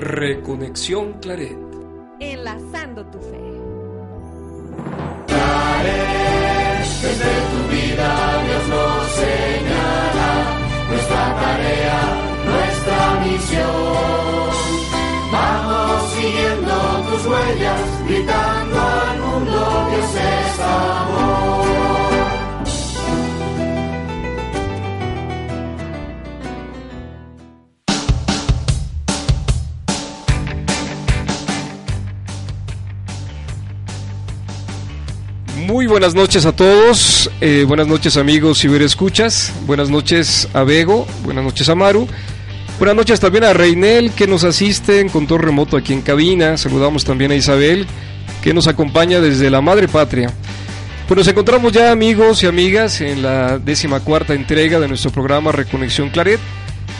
Reconexión Claret. Enlazando tu fe. Claret, desde tu vida Dios nos señala nuestra tarea, nuestra misión. Vamos siguiendo tus huellas, gritando al mundo Dios es Muy buenas noches a todos, eh, buenas noches amigos si escuchas, buenas noches a Bego, buenas noches a Maru, buenas noches también a Reinel que nos asiste en control remoto aquí en cabina, saludamos también a Isabel que nos acompaña desde la madre patria. Pues nos encontramos ya amigos y amigas en la décima cuarta entrega de nuestro programa Reconexión Claret,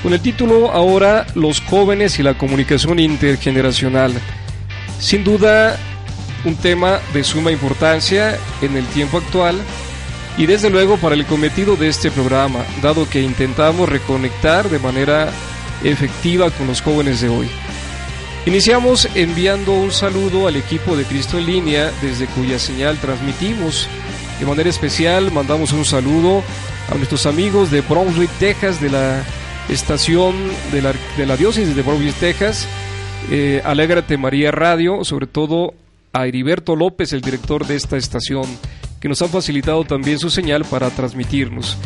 con el título ahora Los jóvenes y la comunicación intergeneracional. Sin duda un tema de suma importancia en el tiempo actual y desde luego para el cometido de este programa, dado que intentamos reconectar de manera efectiva con los jóvenes de hoy. Iniciamos enviando un saludo al equipo de Cristo en línea desde cuya señal transmitimos. De manera especial mandamos un saludo a nuestros amigos de Brunswick, Texas, de la estación de la, de la diócesis de Brunswick, Texas. Eh, Alégrate María Radio, sobre todo a Heriberto López, el director de esta estación, que nos han facilitado también su señal para transmitirnos.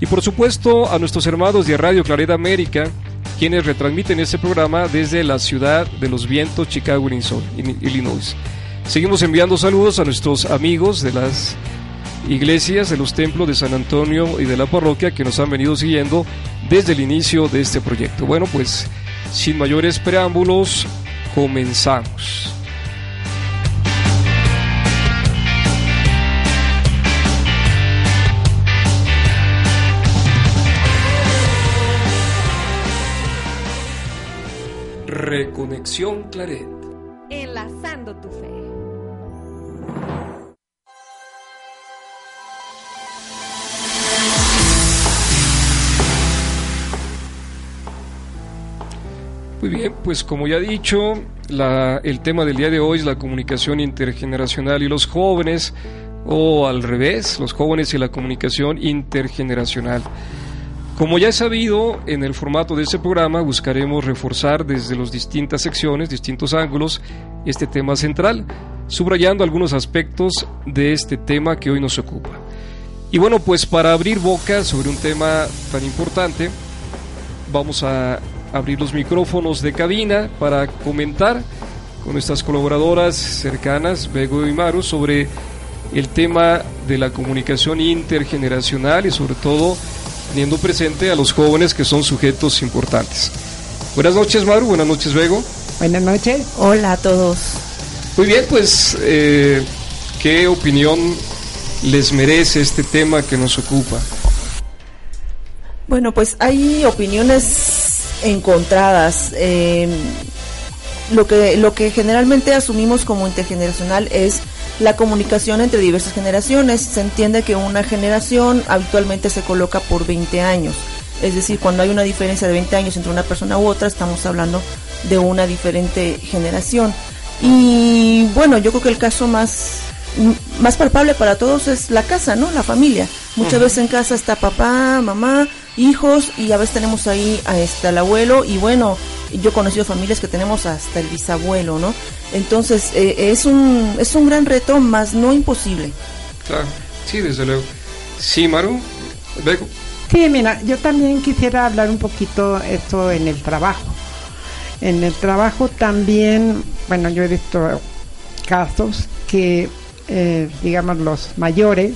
Y por supuesto a nuestros hermanos de Radio Claret América, quienes retransmiten este programa desde la ciudad de los vientos, Chicago, Illinois. Seguimos enviando saludos a nuestros amigos de las iglesias, de los templos de San Antonio y de la parroquia que nos han venido siguiendo desde el inicio de este proyecto. Bueno, pues sin mayores preámbulos, comenzamos. Reconexión Claret. Enlazando tu fe. Muy bien, pues como ya he dicho, la, el tema del día de hoy es la comunicación intergeneracional y los jóvenes, o al revés, los jóvenes y la comunicación intergeneracional. Como ya he sabido, en el formato de este programa buscaremos reforzar desde las distintas secciones, distintos ángulos, este tema central, subrayando algunos aspectos de este tema que hoy nos ocupa. Y bueno, pues para abrir boca sobre un tema tan importante, vamos a abrir los micrófonos de cabina para comentar con nuestras colaboradoras cercanas, Bego y Maru, sobre el tema de la comunicación intergeneracional y sobre todo teniendo presente a los jóvenes que son sujetos importantes. Buenas noches, Maru. Buenas noches, Bego. Buenas noches. Hola a todos. Muy bien, pues, eh, ¿qué opinión les merece este tema que nos ocupa? Bueno, pues hay opiniones encontradas. Eh, lo que lo que generalmente asumimos como intergeneracional es la comunicación entre diversas generaciones. Se entiende que una generación habitualmente se coloca por 20 años. Es decir, cuando hay una diferencia de 20 años entre una persona u otra, estamos hablando de una diferente generación. Y bueno, yo creo que el caso más, más palpable para todos es la casa, ¿no? La familia. Muchas veces en casa está papá, mamá, hijos y a veces tenemos ahí a este, al abuelo y bueno, yo he conocido familias que tenemos hasta el bisabuelo, ¿no? Entonces eh, es, un, es un gran reto, más no imposible. Claro, sí, desde luego. Sí, Maru, Bego. Sí, mira, yo también quisiera hablar un poquito esto en el trabajo. En el trabajo también, bueno, yo he visto casos que, eh, digamos, los mayores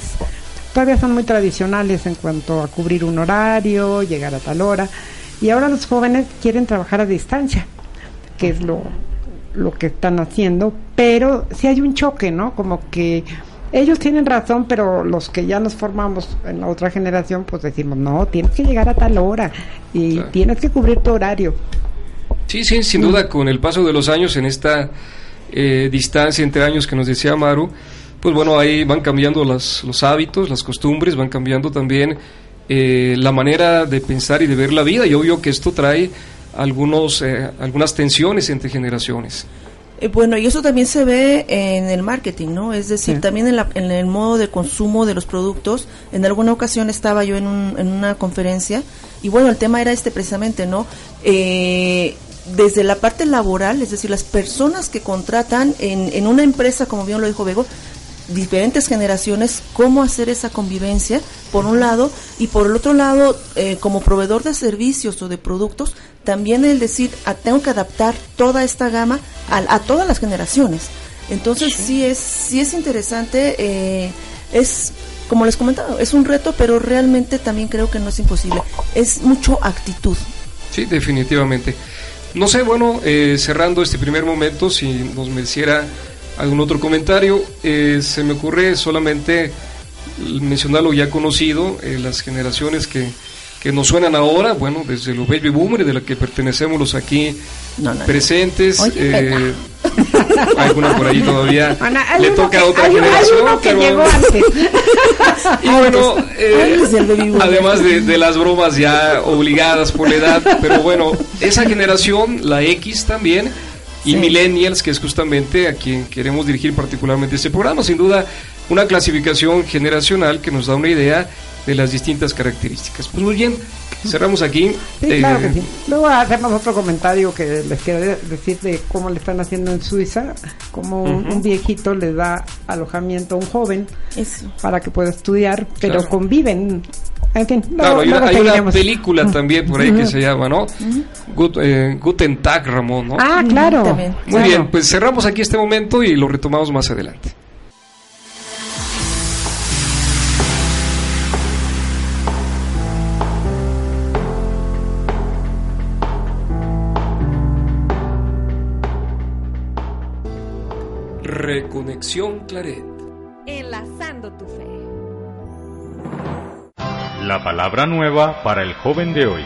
todavía son muy tradicionales en cuanto a cubrir un horario, llegar a tal hora, y ahora los jóvenes quieren trabajar a distancia, que es lo, lo que están haciendo, pero sí hay un choque, ¿no? Como que ellos tienen razón, pero los que ya nos formamos en la otra generación, pues decimos, no, tienes que llegar a tal hora y tienes que cubrir tu horario. Sí, sí, sin duda, con el paso de los años en esta eh, distancia entre años que nos decía Maru, pues bueno, ahí van cambiando las, los hábitos, las costumbres, van cambiando también eh, la manera de pensar y de ver la vida y obvio que esto trae algunos, eh, algunas tensiones entre generaciones. Eh, bueno, y eso también se ve en el marketing, ¿no? Es decir, Sí. también en, la- en el modo de consumo de los productos. En alguna ocasión estaba yo en, un- en una conferencia y bueno, el tema era este precisamente, ¿no? Eh, desde la parte laboral, es decir, las personas que contratan en, en una empresa, como bien lo dijo Bego, diferentes generaciones, cómo hacer esa convivencia, por un lado, y por el otro lado, eh, como proveedor de servicios o de productos, también el decir, ah, tengo que adaptar toda esta gama a, a todas las generaciones. Entonces sí, es sí es interesante, eh, es como les comentaba, es un reto, pero realmente también creo que no es imposible. Es mucho actitud. Sí, definitivamente. No sé, bueno, eh, cerrando este primer momento, si nos mereciera algún otro comentario, eh, se me ocurre solamente mencionar lo ya conocido, eh, las generaciones que, que nos suenan ahora, bueno, desde los baby boomers, de la que pertenecemos los aquí No, no, no. presentes, Oye, eh, alguna por ahí todavía Ana, le toca que- a otra hay- generación, que pero- llegó antes. y bueno, eh, además de, de las bromas ya obligadas por la edad, pero bueno, esa generación, la X también, y Sí. millennials, que es justamente a quien queremos dirigir particularmente este programa, sin duda una clasificación generacional que nos da una idea de las distintas características. Pues muy bien, cerramos aquí. Sí, Eh, claro que sí. Luego hacemos otro comentario que les quiero de- decir de cómo le están haciendo en Suiza, como un, un viejito le da alojamiento a un joven Eso. para que pueda estudiar, pero Claro. conviven. En fin, luego- Claro, hay una, luego hay una seguiremos. película también por ahí que se llama, ¿no? Gut- eh, Guten Tag, Ramón, ¿no? Ah, claro. También. Muy Claro. bien, pues cerramos aquí este momento y lo retomamos más adelante. Reconexión Claret. Enlazando tu fe. La palabra nueva para el joven de hoy.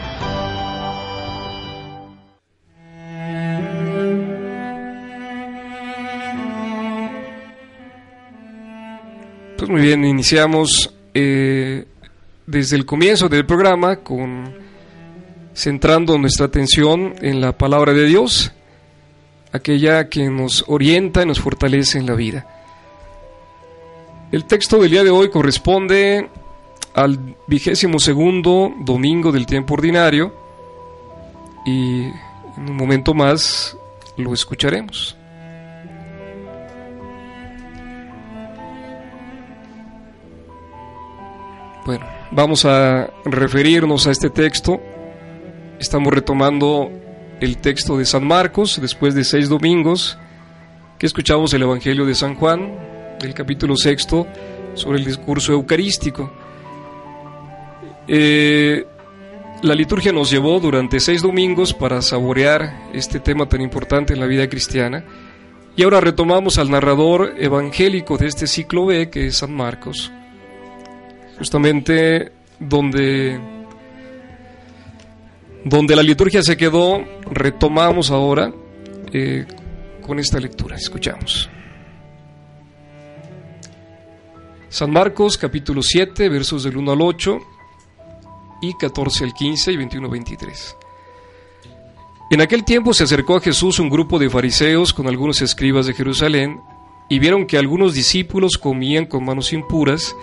Pues muy bien, iniciamos eh, desde el comienzo del programa con centrando nuestra atención en la palabra de Dios, aquella que nos orienta y nos fortalece en la vida. El texto del día de hoy corresponde al vigésimo segundo domingo del tiempo ordinario y en un momento más lo escucharemos. Bueno, vamos a referirnos a este texto. Estamos retomando el texto de San Marcos después de seis domingos que escuchamos el Evangelio de San Juan, del capítulo sexto, sobre el discurso eucarístico. Eh, la liturgia nos llevó durante seis domingos para saborear este tema tan importante en la vida cristiana. Y ahora retomamos al narrador evangélico de este ciclo B, que es San Marcos justamente donde donde la liturgia se quedó, retomamos ahora eh, con esta lectura. Escuchamos. San Marcos capítulo 7 versos del 1 al 8 y 14 al 15 y 21 al 23. En aquel tiempo se acercó a Jesús un grupo de fariseos con algunos escribas de Jerusalén y vieron que algunos discípulos comían con manos impuras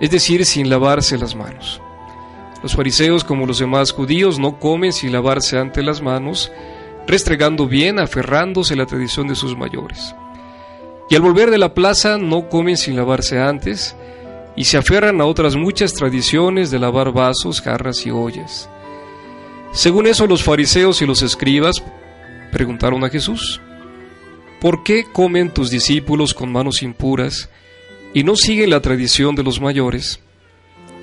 es decir, sin lavarse las manos. Los fariseos, como los demás judíos, no comen sin lavarse ante las manos, restregando bien, aferrándose a la tradición de sus mayores. Y al volver de la plaza no comen sin lavarse antes, y se aferran a otras muchas tradiciones de lavar vasos, jarras y ollas. Según eso, los fariseos y los escribas preguntaron a Jesús, ¿por qué comen tus discípulos con manos impuras? y no siguen la tradición de los mayores.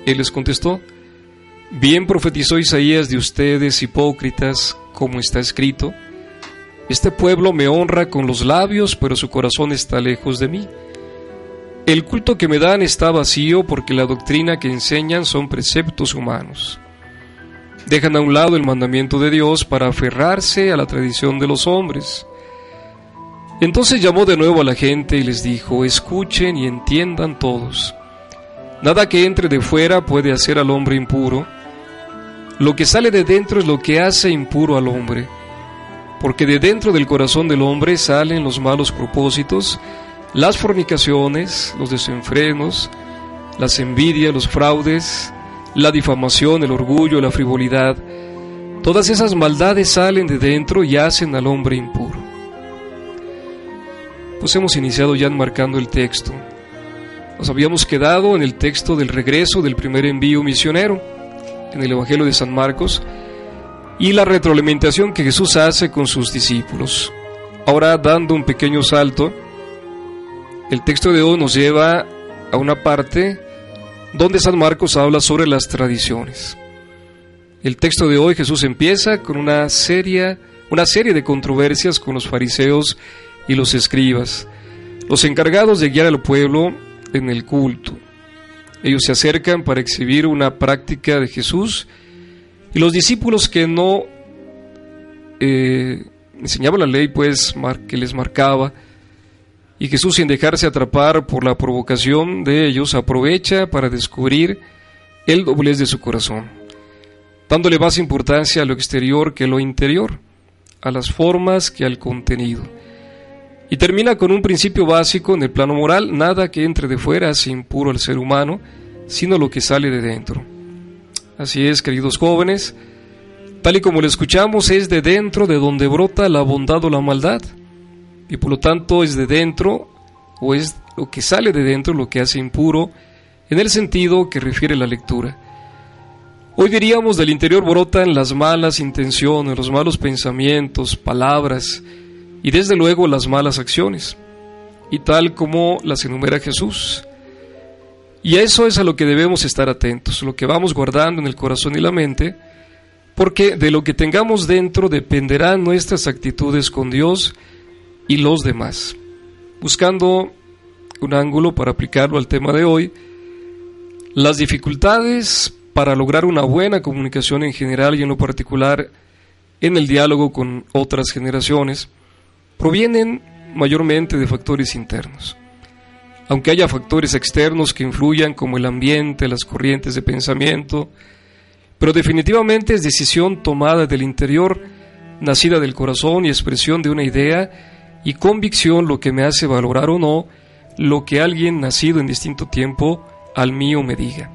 Él les contestó, bien profetizó Isaías de ustedes, hipócritas, como está escrito, este pueblo me honra con los labios, pero su corazón está lejos de mí. El culto que me dan está vacío porque la doctrina que enseñan son preceptos humanos. Dejan a un lado el mandamiento de Dios para aferrarse a la tradición de los hombres. Entonces llamó de nuevo a la gente y les dijo, escuchen y entiendan todos. Nada que entre de fuera puede hacer al hombre impuro. lo que sale de dentro es lo que hace impuro al hombre, porque de dentro del corazón del hombre salen los malos propósitos, las fornicaciones, los desenfrenos, las envidias, los fraudes, la difamación, el orgullo, la frivolidad. Todas esas maldades salen de dentro y hacen al hombre impuro. Pues hemos iniciado ya enmarcando el texto. Nos habíamos quedado en el texto del regreso del primer envío misionero, en el Evangelio de San Marcos, y la retroalimentación que Jesús hace con sus discípulos. Ahora, dando un pequeño salto, el texto de hoy nos lleva a una parte donde San Marcos habla sobre las tradiciones. El texto de hoy Jesús empieza con una serie, una serie de controversias con los fariseos y los escribas, los encargados de guiar al pueblo en el culto. Ellos se acercan para exhibir una práctica de Jesús y los discípulos que no eh, enseñaban la ley, pues que les marcaba, y Jesús, sin dejarse atrapar por la provocación de ellos, aprovecha para descubrir el doblez de su corazón, dándole más importancia a lo exterior que a lo interior, a las formas que al contenido. Y termina con un principio básico en el plano moral, nada que entre de fuera hace impuro al ser humano, sino lo que sale de dentro. Así es, queridos jóvenes, tal y como lo escuchamos, es de dentro de donde brota la bondad o la maldad y por lo tanto es de dentro o es lo que sale de dentro lo que hace impuro en el sentido que refiere la lectura. Hoy diríamos del interior brotan las malas intenciones, los malos pensamientos, palabras y desde luego las malas acciones, y tal como las enumera Jesús. Y eso es a lo que debemos estar atentos, lo que vamos guardando en el corazón y la mente, porque de lo que tengamos dentro dependerán nuestras actitudes con Dios y los demás. Buscando un ángulo para aplicarlo al tema de hoy, las dificultades para lograr una buena comunicación en general y en lo particular en el diálogo con otras generaciones provienen mayormente de factores internos. Aunque haya factores externos que influyan como el ambiente, las corrientes de pensamiento, pero definitivamente es decisión tomada del interior, nacida del corazón y expresión de una idea y convicción lo que me hace valorar o no lo que alguien nacido en distinto tiempo al mío me diga.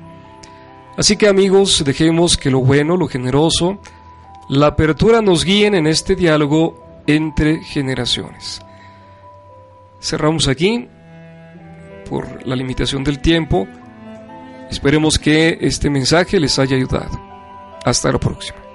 Así que amigos, dejemos que lo bueno, lo generoso, la apertura nos guíen en este diálogo entre generaciones. Cerramos aquí por la limitación del tiempo. Esperemos que este mensaje les haya ayudado. Hasta la próxima.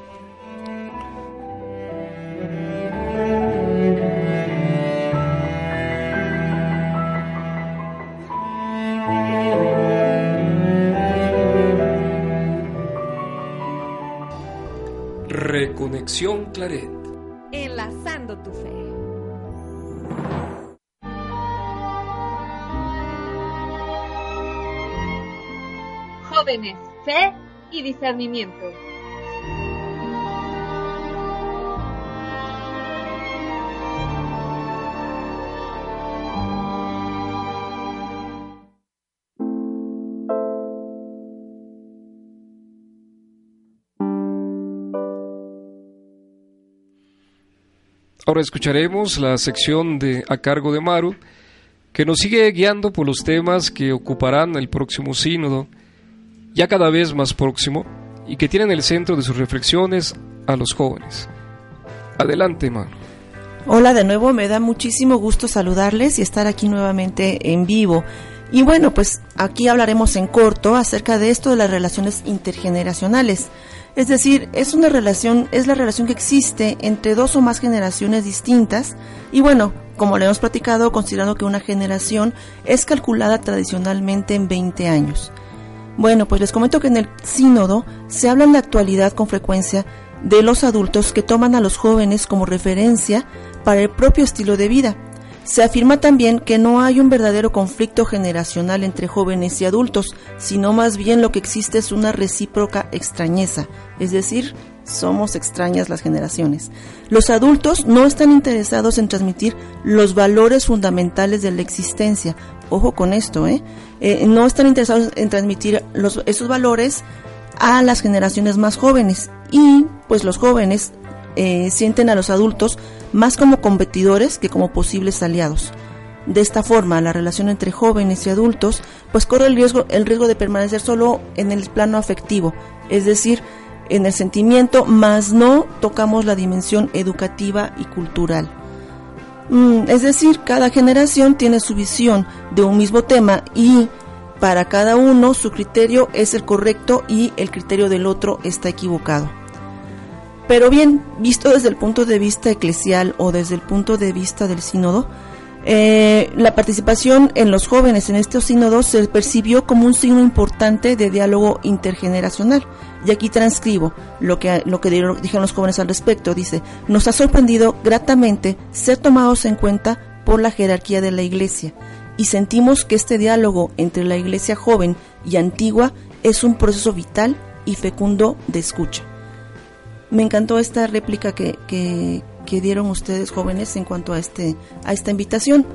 Reconexión Claret. Enlazando tu fe. Jóvenes, fe y discernimiento. Ahora escucharemos la sección de a cargo de Maru, que nos sigue guiando por los temas que ocuparán el próximo sínodo, ya cada vez más próximo, y que tienen el centro de sus reflexiones a los jóvenes. Adelante, Maru. Hola de nuevo, me da muchísimo gusto saludarles y estar aquí nuevamente en vivo. Y bueno, pues aquí hablaremos en corto acerca de esto de las relaciones intergeneracionales. Es decir, es una relación, es la relación que existe entre dos o más generaciones distintas y bueno, como le hemos platicado, considerando que una generación es calculada tradicionalmente en 20 años. Bueno, pues les comento que en el sínodo se habla en la actualidad con frecuencia de los adultos que toman a los jóvenes como referencia para el propio estilo de vida se afirma también que no hay un verdadero conflicto generacional entre jóvenes y adultos, sino más bien lo que existe es una recíproca extrañeza, es decir, somos extrañas las generaciones. Los adultos no están interesados en transmitir los valores fundamentales de la existencia. Ojo con esto, ¿eh? eh no están interesados en transmitir esos valores a las generaciones más jóvenes y pues los jóvenes eh, sienten a los adultos más como competidores que como posibles aliados. De esta forma, la relación entre jóvenes y adultos pues corre el riesgo, el riesgo de permanecer solo en el plano afectivo, es decir, en el sentimiento, más no tocamos la dimensión educativa y cultural. Mm, es decir, cada generación tiene su visión de un mismo tema y para cada uno su criterio es el correcto y el criterio del otro está equivocado. Pero bien, visto desde el punto de vista eclesial o desde el punto de vista del sínodo, eh, la participación en los jóvenes en estos sínodos se percibió como un signo importante de diálogo intergeneracional. Y aquí transcribo lo que, lo que dijeron los jóvenes al respecto. Dice, nos ha sorprendido gratamente ser tomados en cuenta por la jerarquía de la Iglesia y sentimos que este diálogo entre la Iglesia joven y antigua es un proceso vital y fecundo de escucha. Me encantó esta réplica que, que, dieron ustedes jóvenes en cuanto a, este, a esta invitación.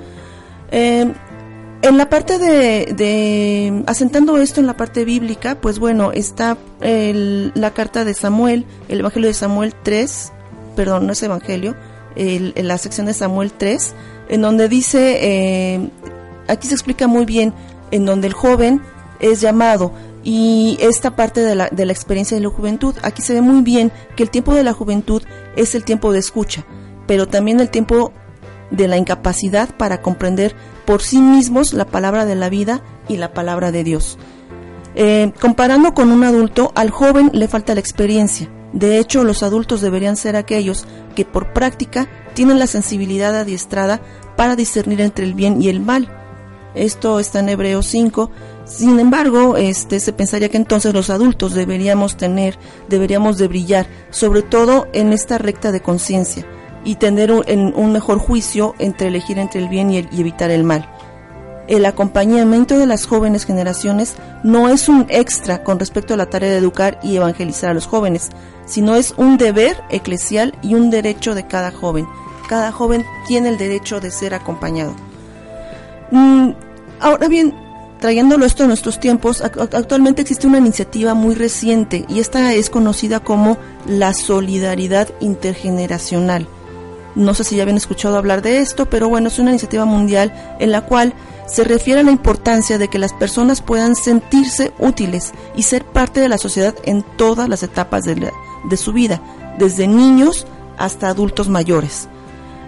Eh, en la parte de, asentando esto en la parte bíblica, pues bueno, está la carta de Samuel, el Evangelio de Samuel 3, perdón, no es Evangelio, el, la sección de Samuel 3, en donde dice, eh, aquí se explica muy bien, en donde el joven es llamado y esta parte de la, de la experiencia de la juventud. Aquí se ve muy bien que el tiempo de la juventud es el tiempo de escucha, pero también el tiempo de la incapacidad para comprender por sí mismos la palabra de la vida y la palabra de Dios. Eh, comparando con un adulto, al joven le falta la experiencia. De hecho, los adultos deberían ser aquellos que por práctica tienen la sensibilidad adiestrada para discernir entre el bien y el mal. Esto está en Hebreos 5, sin embargo, este, se pensaría que entonces los adultos deberíamos tener, deberíamos de brillar, sobre todo en esta recta de conciencia y tener un, mejor juicio entre elegir entre el bien y, y evitar el mal. El acompañamiento de las jóvenes generaciones no es un extra con respecto a la tarea de educar y evangelizar a los jóvenes, sino es un deber eclesial y un derecho de cada joven. Cada joven tiene el derecho de ser acompañado. Mm, ahora bien, Trayéndolo esto en nuestros tiempos, actualmente existe una iniciativa muy reciente y esta es conocida como la solidaridad intergeneracional. No sé si ya habían escuchado hablar de esto, pero bueno, es una iniciativa mundial en la cual se refiere a la importancia de que las personas puedan sentirse útiles y ser parte de la sociedad en todas las etapas de, de su vida, desde niños hasta adultos mayores.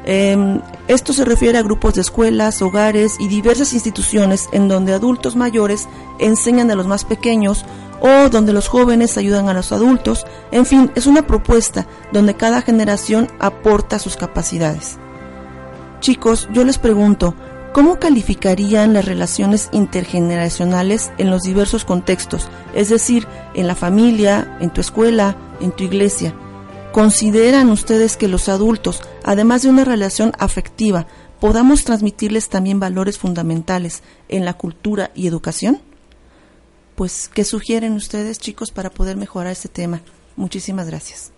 Em, esto se refiere a grupos de escuelas, hogares y diversas instituciones en donde adultos mayores enseñan a los más pequeños o donde los jóvenes ayudan a los adultos. En fin, es una propuesta donde cada generación aporta sus capacidades. Chicos, yo les pregunto, ¿cómo calificarían las relaciones intergeneracionales en los diversos contextos? Es decir, en la familia, en tu escuela, en tu iglesia. ¿Consideran ustedes que los adultos, además de una relación afectiva, podamos transmitirles también valores fundamentales en la cultura y educación? Pues, ¿qué sugieren ustedes, chicos, para poder mejorar este tema? Muchísimas gracias.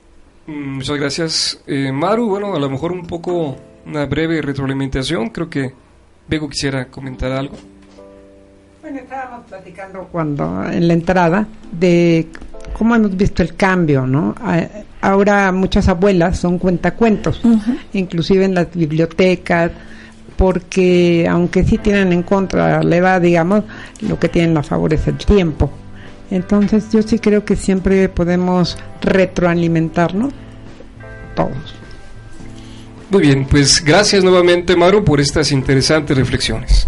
Mm, muchas gracias, eh, Maru. Bueno, a lo mejor un poco una breve retroalimentación. Creo que Bego quisiera comentar algo. Bueno, estábamos platicando cuando en la entrada de cómo hemos visto el cambio, ¿no? Ahora muchas abuelas son cuentacuentos, inclusive en las bibliotecas, porque aunque sí tienen en contra la edad, digamos, lo que tienen a favor es el tiempo. Entonces yo sí creo que siempre podemos retroalimentarnos todos. Muy bien, pues gracias nuevamente Maru por estas interesantes reflexiones.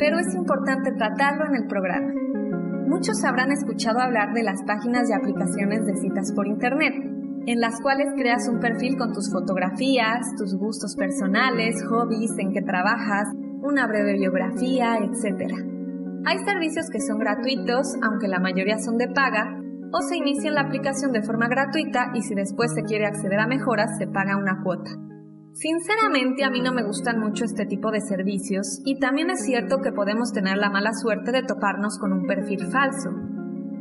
pero es importante tratarlo en el programa. Muchos habrán escuchado hablar de las páginas y aplicaciones de citas por Internet, en las cuales creas un perfil con tus fotografías, tus gustos personales, hobbies, en que trabajas, una breve biografía, etc. Hay servicios que son gratuitos, aunque la mayoría son de paga, o se inicia en la aplicación de forma gratuita y si después se quiere acceder a mejoras se paga una cuota. Sinceramente a mí no me gustan mucho este tipo de servicios y también es cierto que podemos tener la mala suerte de toparnos con un perfil falso.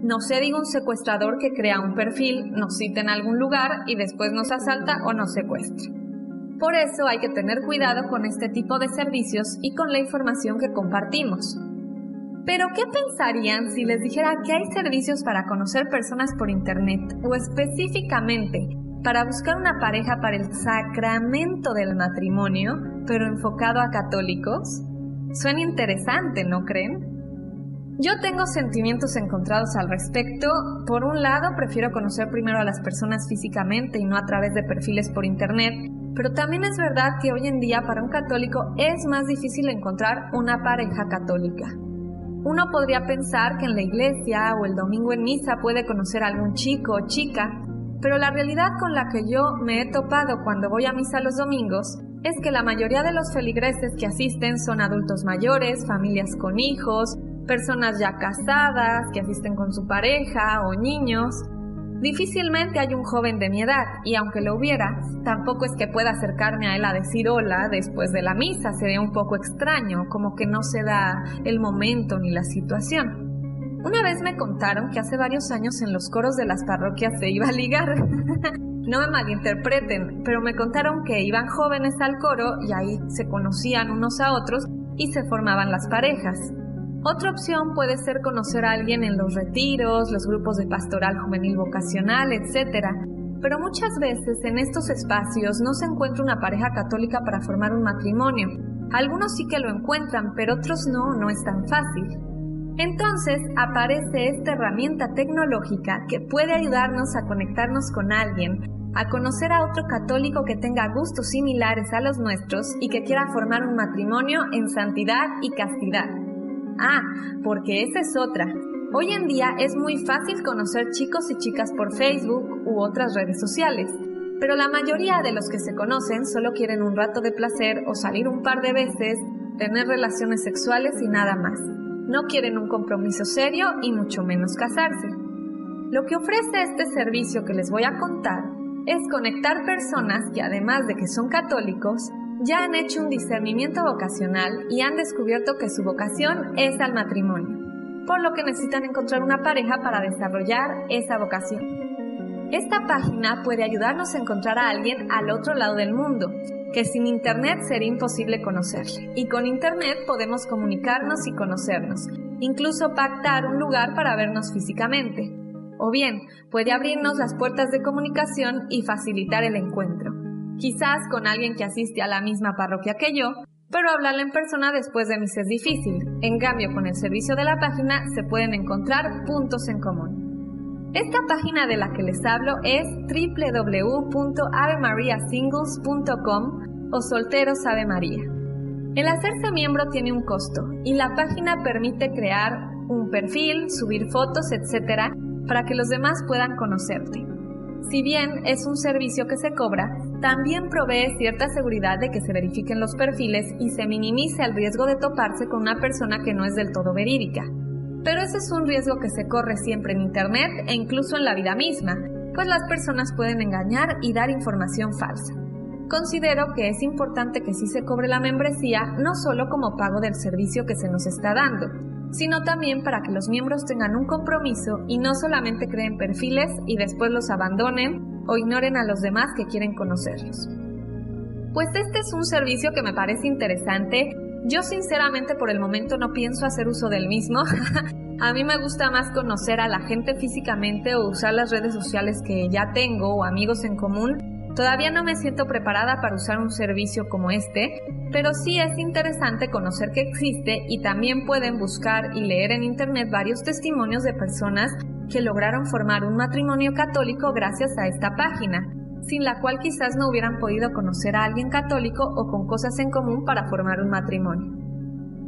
No se diga un secuestrador que crea un perfil, nos cita en algún lugar y después nos asalta o nos secuestra. Por eso hay que tener cuidado con este tipo de servicios y con la información que compartimos. Pero ¿qué pensarían si les dijera que hay servicios para conocer personas por Internet o específicamente para buscar una pareja para el sacramento del matrimonio, pero enfocado a católicos? Suena interesante, ¿no creen? Yo tengo sentimientos encontrados al respecto. Por un lado, prefiero conocer primero a las personas físicamente y no a través de perfiles por Internet, pero también es verdad que hoy en día para un católico es más difícil encontrar una pareja católica. Uno podría pensar que en la iglesia o el domingo en misa puede conocer a algún chico o chica, pero la realidad con la que yo me he topado cuando voy a misa los domingos es que la mayoría de los feligreses que asisten son adultos mayores, familias con hijos, personas ya casadas, que asisten con su pareja o niños. Difícilmente hay un joven de mi edad y aunque lo hubiera, tampoco es que pueda acercarme a él a decir hola después de la misa, sería un poco extraño, como que no se da el momento ni la situación. Una vez me contaron que hace varios años en los coros de las parroquias se iba a ligar. no me malinterpreten, pero me contaron que iban jóvenes al coro y ahí se conocían unos a otros y se formaban las parejas. Otra opción puede ser conocer a alguien en los retiros, los grupos de pastoral juvenil vocacional, etc. Pero muchas veces en estos espacios no se encuentra una pareja católica para formar un matrimonio. Algunos sí que lo encuentran, pero otros no, no es tan fácil. Entonces aparece esta herramienta tecnológica que puede ayudarnos a conectarnos con alguien, a conocer a otro católico que tenga gustos similares a los nuestros y que quiera formar un matrimonio en santidad y castidad. Ah, porque esa es otra. Hoy en día es muy fácil conocer chicos y chicas por Facebook u otras redes sociales, pero la mayoría de los que se conocen solo quieren un rato de placer o salir un par de veces, tener relaciones sexuales y nada más no quieren un compromiso serio y mucho menos casarse. Lo que ofrece este servicio que les voy a contar es conectar personas que además de que son católicos, ya han hecho un discernimiento vocacional y han descubierto que su vocación es al matrimonio, por lo que necesitan encontrar una pareja para desarrollar esa vocación. Esta página puede ayudarnos a encontrar a alguien al otro lado del mundo, que sin Internet sería imposible conocerle. Y con Internet podemos comunicarnos y conocernos, incluso pactar un lugar para vernos físicamente. O bien, puede abrirnos las puertas de comunicación y facilitar el encuentro. Quizás con alguien que asiste a la misma parroquia que yo, pero hablarle en persona después de mí es difícil. En cambio, con el servicio de la página se pueden encontrar puntos en común. Esta página de la que les hablo es www.avemariasingles.com o Solteros. El hacerse miembro tiene un costo y la página permite crear un perfil, subir fotos, etc. para que los demás puedan conocerte. Si bien es un servicio que se cobra, también provee cierta seguridad de que se verifiquen los perfiles y se minimice el riesgo de toparse con una persona que no es del todo verídica. Pero ese es un riesgo que se corre siempre en Internet e incluso en la vida misma, pues las personas pueden engañar y dar información falsa. Considero que es importante que sí se cobre la membresía no solo como pago del servicio que se nos está dando, sino también para que los miembros tengan un compromiso y no solamente creen perfiles y después los abandonen o ignoren a los demás que quieren conocerlos. Pues este es un servicio que me parece interesante yo sinceramente por el momento no pienso hacer uso del mismo. a mí me gusta más conocer a la gente físicamente o usar las redes sociales que ya tengo o amigos en común Todavía no me siento preparada para usar un servicio como este, pero sí es interesante conocer que existe y también pueden buscar y leer en internet varios testimonios de personas que lograron formar un matrimonio católico gracias a esta página, sin la cual quizás no hubieran podido conocer a alguien católico o con cosas en común para formar un matrimonio.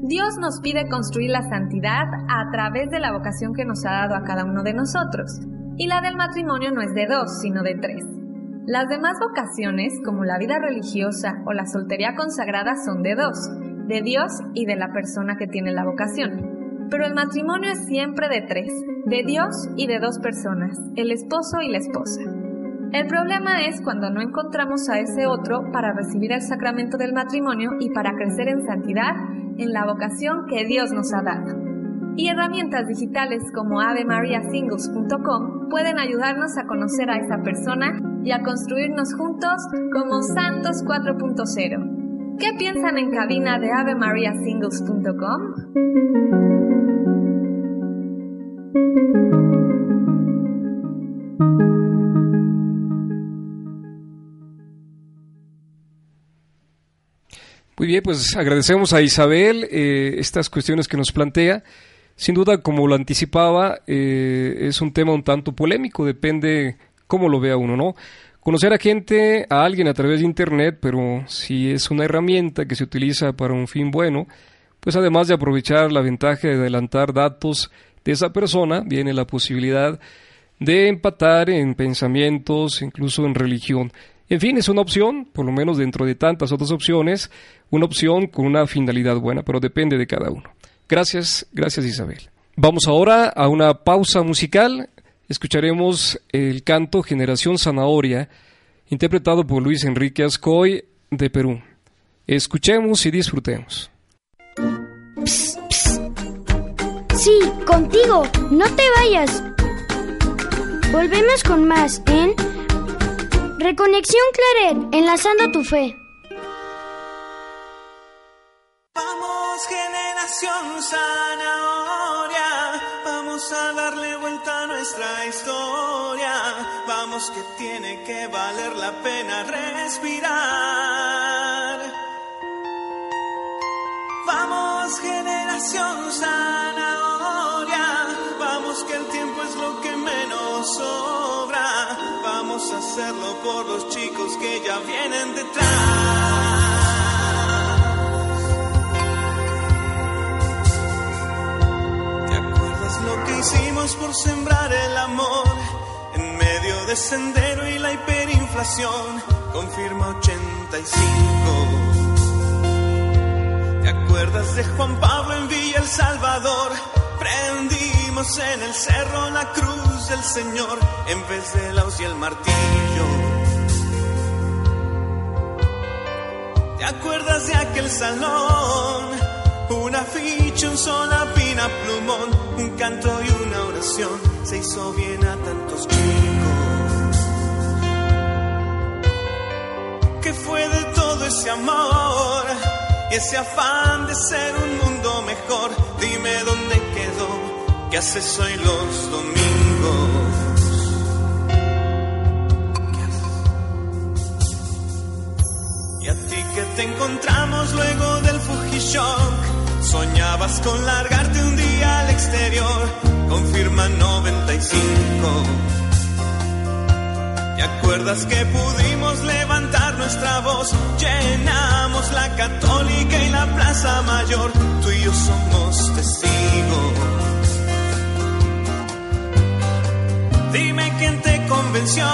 Dios nos pide construir la santidad a través de la vocación que nos ha dado a cada uno de nosotros, y la del matrimonio no es de dos, sino de tres. Las demás vocaciones, como la vida religiosa o la soltería consagrada, son de dos, de Dios y de la persona que tiene la vocación. Pero el matrimonio es siempre de tres, de Dios y de dos personas, el esposo y la esposa. El problema es cuando no encontramos a ese otro para recibir el sacramento del matrimonio y para crecer en santidad en la vocación que Dios nos ha dado y herramientas digitales como avemariasingles.com pueden ayudarnos a conocer a esa persona y a construirnos juntos como Santos 4.0. ¿Qué piensan en cabina de avemariasingles.com? Muy bien, pues agradecemos a Isabel eh, estas cuestiones que nos plantea. Sin duda, como lo anticipaba, eh, es un tema un tanto polémico, depende cómo lo vea uno, ¿no? Conocer a gente, a alguien a través de Internet, pero si es una herramienta que se utiliza para un fin bueno, pues además de aprovechar la ventaja de adelantar datos de esa persona, viene la posibilidad de empatar en pensamientos, incluso en religión. En fin, es una opción, por lo menos dentro de tantas otras opciones, una opción con una finalidad buena, pero depende de cada uno. Gracias, gracias Isabel. Vamos ahora a una pausa musical. Escucharemos el canto Generación Zanahoria, interpretado por Luis Enrique Ascoy de Perú. Escuchemos y disfrutemos. Sí, contigo, no te vayas. Volvemos con más en Reconexión Claret, enlazando tu fe. Vamos, generación zanahoria, vamos a darle vuelta a nuestra historia. Vamos que tiene que valer la pena respirar. Vamos, generación hacerlo por los chicos que ya vienen detrás. lo que hicimos por sembrar el amor en medio de sendero y la hiperinflación, confirma 85. ¿Te acuerdas de Juan Pablo en Villa El Salvador? En el cerro la cruz del Señor en vez de la hoz y el martillo. ¿Te acuerdas de aquel salón? Una ficha, un pina plumón, un canto y una oración se hizo bien a tantos chicos. ¿Qué fue de todo ese amor? Ese afán de ser un mundo mejor. Dime dónde qué haces hoy los domingos. Y a ti que te encontramos luego del Fujishock Soñabas con largarte un día al exterior, confirma 95. ¿Te acuerdas que pudimos levantar nuestra voz? Llenamos la católica y la plaza mayor, tú y yo somos testigos. Dime quién te convenció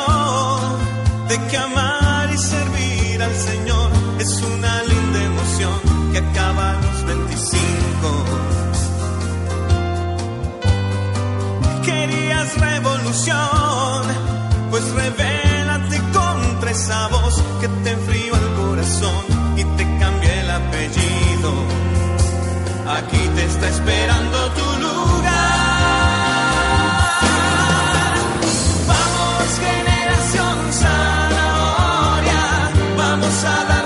de que amar y servir al Señor es una linda emoción que acaba los 25. Querías revolución, pues revélate contra esa voz que te enfrió el corazón y te cambia el apellido. Aquí te está esperando tu lugar. pasada.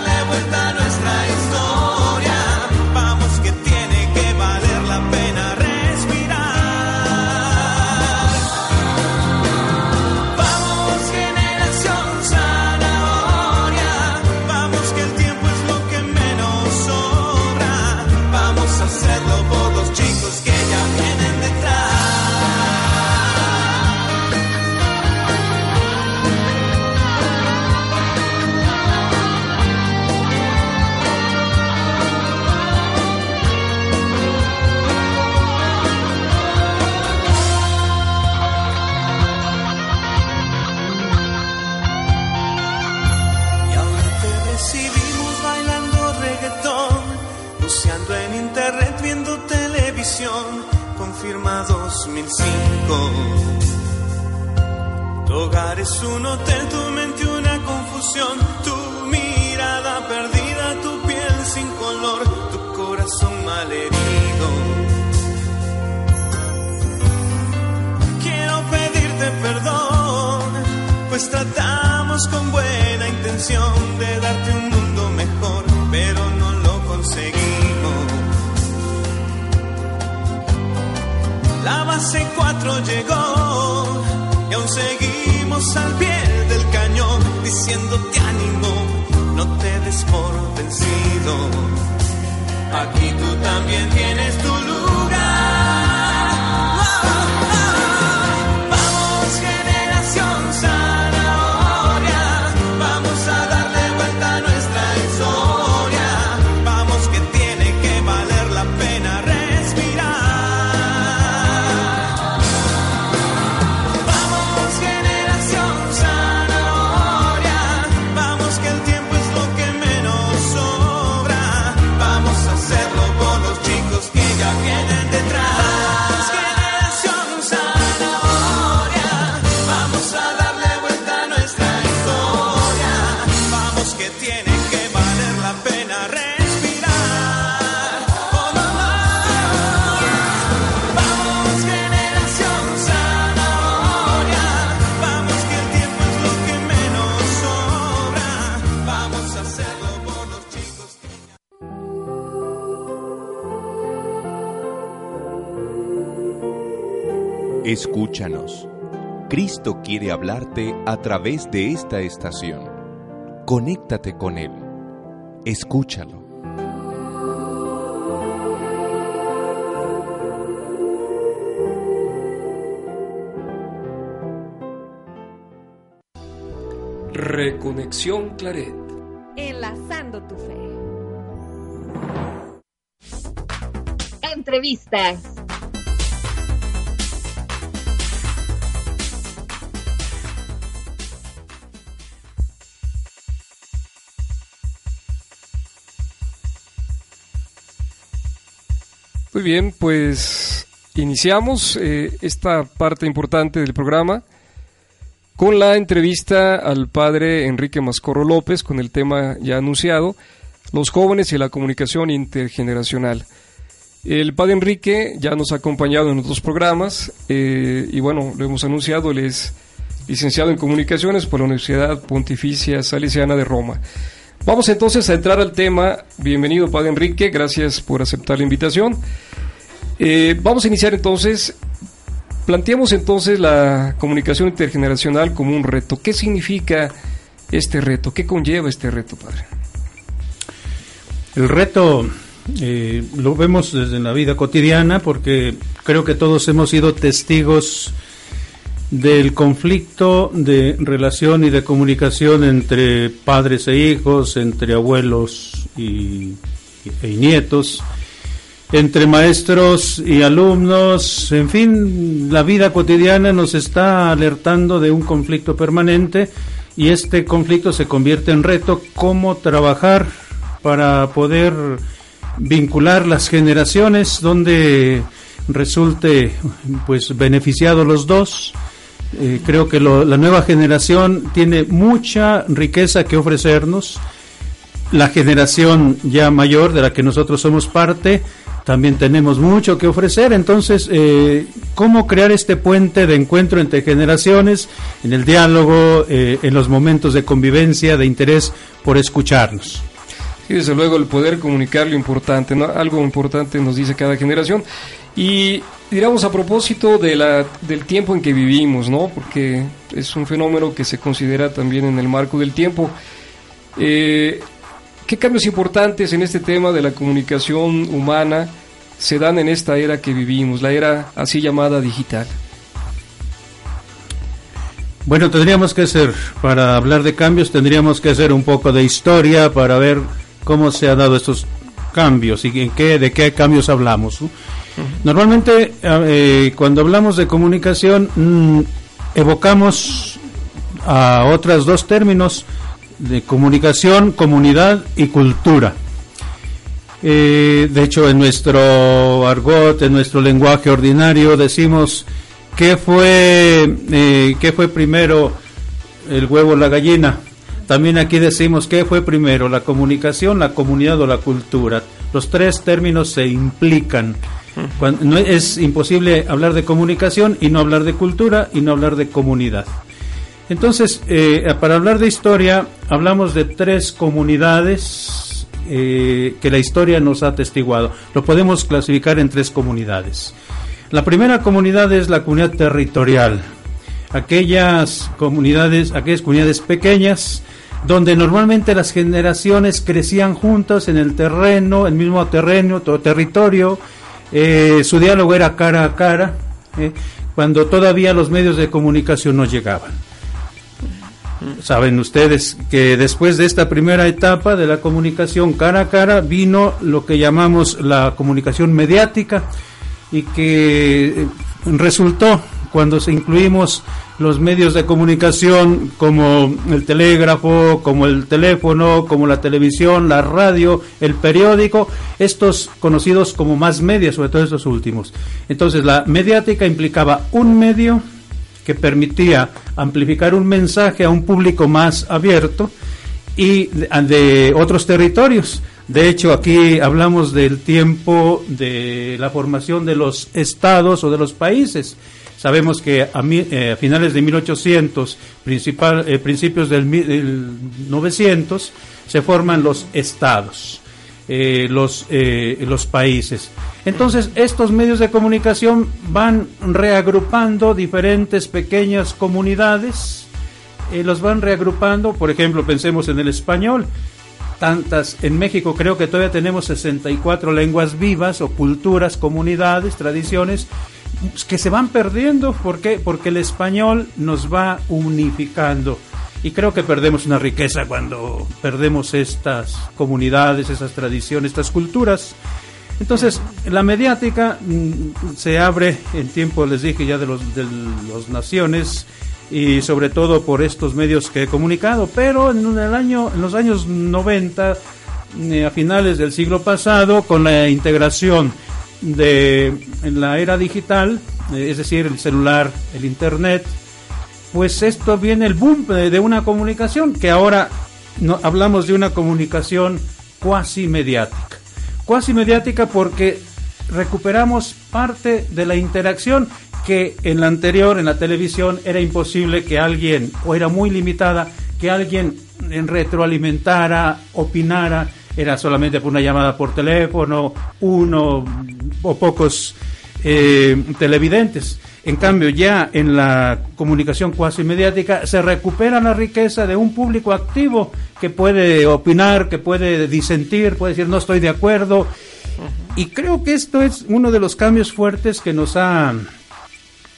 Escúchanos. Cristo quiere hablarte a través de esta estación. Conéctate con Él. Escúchalo. Reconexión Claret. Enlazando tu fe. Entrevistas. Muy bien, pues iniciamos eh, esta parte importante del programa con la entrevista al padre Enrique Mascorro López con el tema ya anunciado, los jóvenes y la comunicación intergeneracional. El padre Enrique ya nos ha acompañado en otros programas eh, y bueno, lo hemos anunciado, él es licenciado en comunicaciones por la Universidad Pontificia Salesiana de Roma. Vamos entonces a entrar al tema. Bienvenido, Padre Enrique, gracias por aceptar la invitación. Eh, vamos a iniciar entonces. Planteamos entonces la comunicación intergeneracional como un reto. ¿Qué significa este reto? ¿Qué conlleva este reto, Padre? El reto eh, lo vemos desde la vida cotidiana porque creo que todos hemos sido testigos del conflicto de relación y de comunicación entre padres e hijos, entre abuelos y, y nietos, entre maestros y alumnos, en fin, la vida cotidiana nos está alertando de un conflicto permanente y este conflicto se convierte en reto, cómo trabajar para poder vincular las generaciones donde resulte pues beneficiado los dos. Eh, creo que lo, la nueva generación tiene mucha riqueza que ofrecernos. La generación ya mayor de la que nosotros somos parte también tenemos mucho que ofrecer. Entonces, eh, ¿cómo crear este puente de encuentro entre generaciones en el diálogo, eh, en los momentos de convivencia, de interés por escucharnos? Sí, desde luego el poder comunicar lo importante, ¿no? algo importante nos dice cada generación. Y digamos a propósito de la, del tiempo en que vivimos, ¿no? porque es un fenómeno que se considera también en el marco del tiempo. Eh, ¿Qué cambios importantes en este tema de la comunicación humana se dan en esta era que vivimos, la era así llamada digital? Bueno, tendríamos que hacer, para hablar de cambios, tendríamos que hacer un poco de historia para ver cómo se han dado estos cambios y en qué, de qué cambios hablamos. ¿No? Normalmente, eh, cuando hablamos de comunicación, mmm, evocamos a otros dos términos de comunicación, comunidad y cultura. Eh, de hecho, en nuestro argot, en nuestro lenguaje ordinario, decimos ¿qué fue, eh, ¿qué fue primero el huevo o la gallina? También aquí decimos qué fue primero, la comunicación, la comunidad o la cultura. Los tres términos se implican. No es imposible hablar de comunicación y no hablar de cultura y no hablar de comunidad. Entonces, eh, para hablar de historia, hablamos de tres comunidades eh, que la historia nos ha atestiguado. Lo podemos clasificar en tres comunidades. La primera comunidad es la comunidad territorial. Aquellas comunidades, aquellas comunidades pequeñas, donde normalmente las generaciones crecían juntas en el terreno, el mismo terreno, todo territorio, eh, su diálogo era cara a cara, eh, cuando todavía los medios de comunicación no llegaban. Saben ustedes que después de esta primera etapa de la comunicación cara a cara vino lo que llamamos la comunicación mediática y que eh, resultó cuando incluimos los medios de comunicación como el telégrafo, como el teléfono, como la televisión, la radio, el periódico, estos conocidos como más medios, sobre todo estos últimos. Entonces la mediática implicaba un medio que permitía amplificar un mensaje a un público más abierto y de otros territorios. De hecho, aquí hablamos del tiempo de la formación de los estados o de los países. Sabemos que a, eh, finales de 1800, principal, eh, principios del, del, 900, se forman los estados, eh, los, los países. Entonces, estos medios de comunicación van reagrupando diferentes pequeñas comunidades, los van reagrupando, por ejemplo, pensemos en el español, tantas, en México creo que todavía tenemos 64 lenguas vivas o culturas, comunidades, tradiciones, que se van perdiendo. ¿Por qué? Porque el español nos va unificando. Y creo que perdemos una riqueza cuando perdemos estas comunidades, esas tradiciones, estas culturas. Entonces, la mediática mm, se abre en tiempo, les dije ya, de los, de los naciones y sobre todo por estos medios que he comunicado, pero en, el año, en los años 90, eh, a finales del siglo pasado, con la integración de la era digital, eh, es decir, el celular, el internet, pues esto viene el boom de, de una comunicación que ahora no, hablamos de una comunicación cuasi mediática. Cuasi mediática porque recuperamos parte de la interacción que en la anterior, en la televisión, era imposible que alguien, o era muy limitada, que alguien retroalimentara, opinara, era solamente por una llamada por teléfono, uno o pocos eh, televidentes. En cambio, ya en la comunicación cuasi mediática se recupera la riqueza de un público activo que puede opinar, que puede disentir, puede decir no estoy de acuerdo. Y creo que esto es uno de los cambios fuertes que nos ha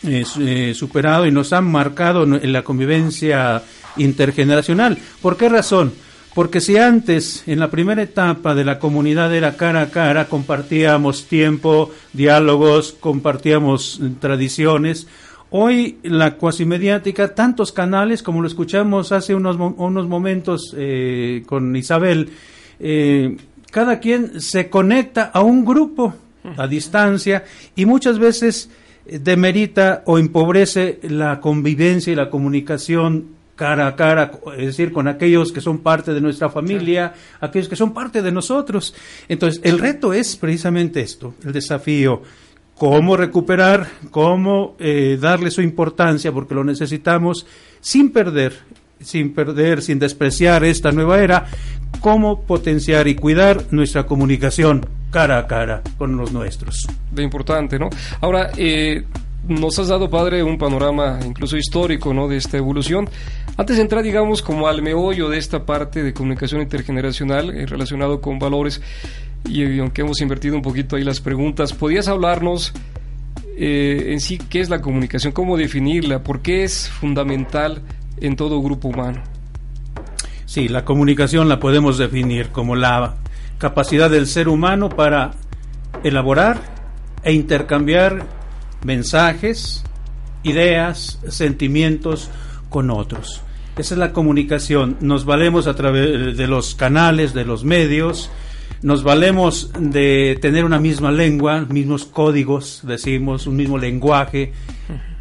eh, superado y nos han marcado en la convivencia intergeneracional. ¿Por qué razón? Porque si antes, en la primera etapa de la comunidad era cara a cara, compartíamos tiempo, diálogos, compartíamos tradiciones, hoy la cuasi mediática, tantos canales, como lo escuchamos hace unos, unos momentos eh, con Isabel, eh, cada quien se conecta a un grupo a distancia y muchas veces demerita o empobrece la convivencia y la comunicación cara a cara, es decir, con aquellos que son parte de nuestra familia, aquellos que son parte de nosotros. Entonces, el reto es precisamente esto, el desafío, cómo recuperar, cómo eh, darle su importancia, porque lo necesitamos sin perder, sin perder, sin despreciar esta nueva era, cómo potenciar y cuidar nuestra comunicación cara a cara con los nuestros. De importante, ¿no? Ahora, eh, nos has dado, padre, un panorama incluso histórico, ¿no? De esta evolución. Antes de entrar, digamos, como al meollo de esta parte de comunicación intergeneracional eh, relacionado con valores, y, y, aunque hemos invertido un poquito ahí las preguntas, ¿podías hablarnos eh, en sí qué es la comunicación, cómo definirla, por qué es fundamental en todo grupo humano? Sí, la comunicación la podemos definir como la capacidad del ser humano para elaborar e intercambiar mensajes, ideas, sentimientos con otros. Esa es la comunicación. Nos valemos a través de los canales, de los medios, nos valemos de tener una misma lengua, mismos códigos, decimos, un mismo lenguaje,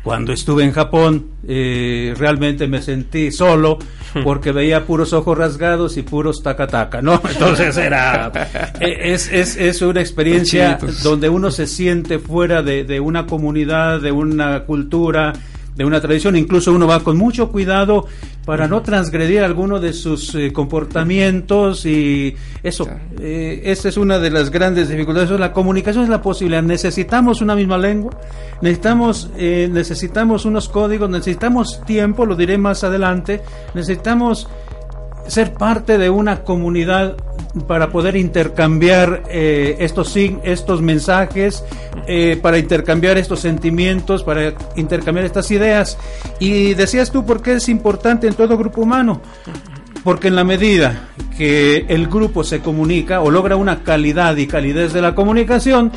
Cuando estuve en Japón, eh, realmente me sentí solo porque veía puros ojos rasgados y puros taca-taca, ¿no? Entonces era. eh, es, es, es una experiencia donde uno se siente fuera de, de una comunidad, de una cultura, de una tradición. Incluso uno va con mucho cuidado para no transgredir alguno de sus eh, comportamientos y eso. eh, esa es una de las grandes dificultades. La comunicación es la posibilidad. Necesitamos una misma lengua, necesitamos, eh, necesitamos unos códigos, necesitamos tiempo, lo diré más adelante, necesitamos ser parte de una comunidad para poder intercambiar eh, estos estos mensajes, eh, para intercambiar estos sentimientos, para intercambiar estas ideas. Y decías tú por qué es importante en todo grupo humano. Porque en la medida que el grupo se comunica o logra una calidad y calidez de la comunicación,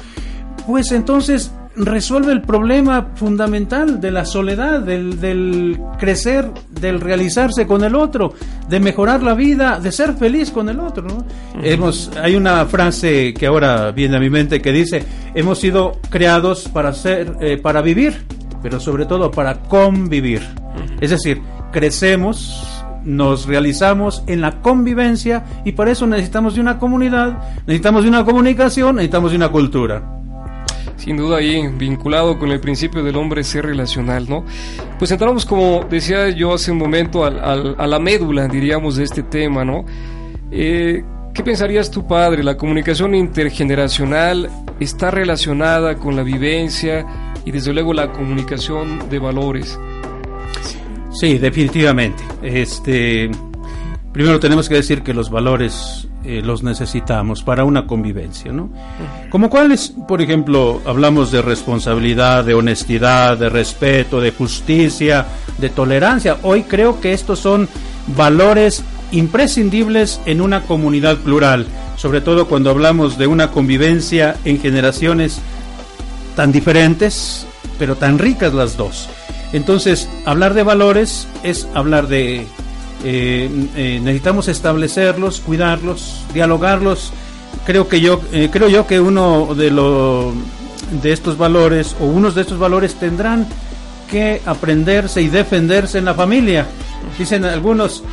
pues entonces resuelve el problema fundamental de la soledad, del, del crecer, del realizarse con el otro, de mejorar la vida, de ser feliz con el otro. ¿no? Hemos, hay una frase que ahora viene a mi mente que dice, hemos sido creados para, ser, eh, para vivir, pero sobre todo para convivir. Es decir, crecemos, nos realizamos en la convivencia y para eso necesitamos de una comunidad, necesitamos de una comunicación, necesitamos de una cultura. Sin duda ahí vinculado con el principio del hombre ser relacional, ¿no? Pues entramos, como decía yo hace un momento, al- al- a la médula, diríamos, de este tema, ¿no? Eh, ¿Qué pensarías tu padre? ¿La comunicación intergeneracional está relacionada con la vivencia y desde luego la comunicación de valores? Sí, definitivamente. Este, primero tenemos que decir que los valores eh, los necesitamos para una convivencia, ¿no? Como cuáles, por ejemplo, hablamos de responsabilidad, de honestidad, de respeto, de justicia, de tolerancia. Hoy creo que estos son valores imprescindibles en una comunidad plural, sobre todo cuando hablamos de una convivencia en generaciones tan diferentes, pero tan ricas las dos. Entonces, hablar de valores es hablar de... eh, eh, necesitamos establecerlos, cuidarlos, dialogarlos. Creo que yo, eh, creo yo que uno de, lo, de estos valores o unos de estos valores tendrán que aprenderse y defenderse en la familia. Dicen algunos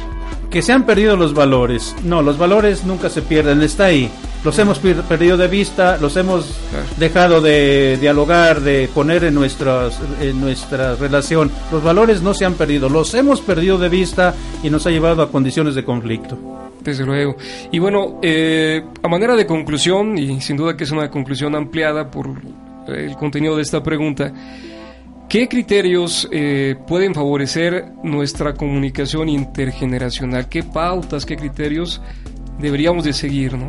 que se han perdido los valores. No, los valores nunca se pierden, está ahí. Los hemos per- perdido de vista, los hemos dejado de dialogar, de poner en, nuestras, en nuestra relación. Los valores no se han perdido, los hemos perdido de vista y nos ha llevado a condiciones de conflicto. Desde luego. Y bueno, eh, a manera de conclusión, y sin duda que es una conclusión ampliada por eh, el contenido de esta pregunta, ¿qué criterios eh, pueden favorecer nuestra comunicación intergeneracional? ¿Qué pautas, qué criterios deberíamos de seguir, no?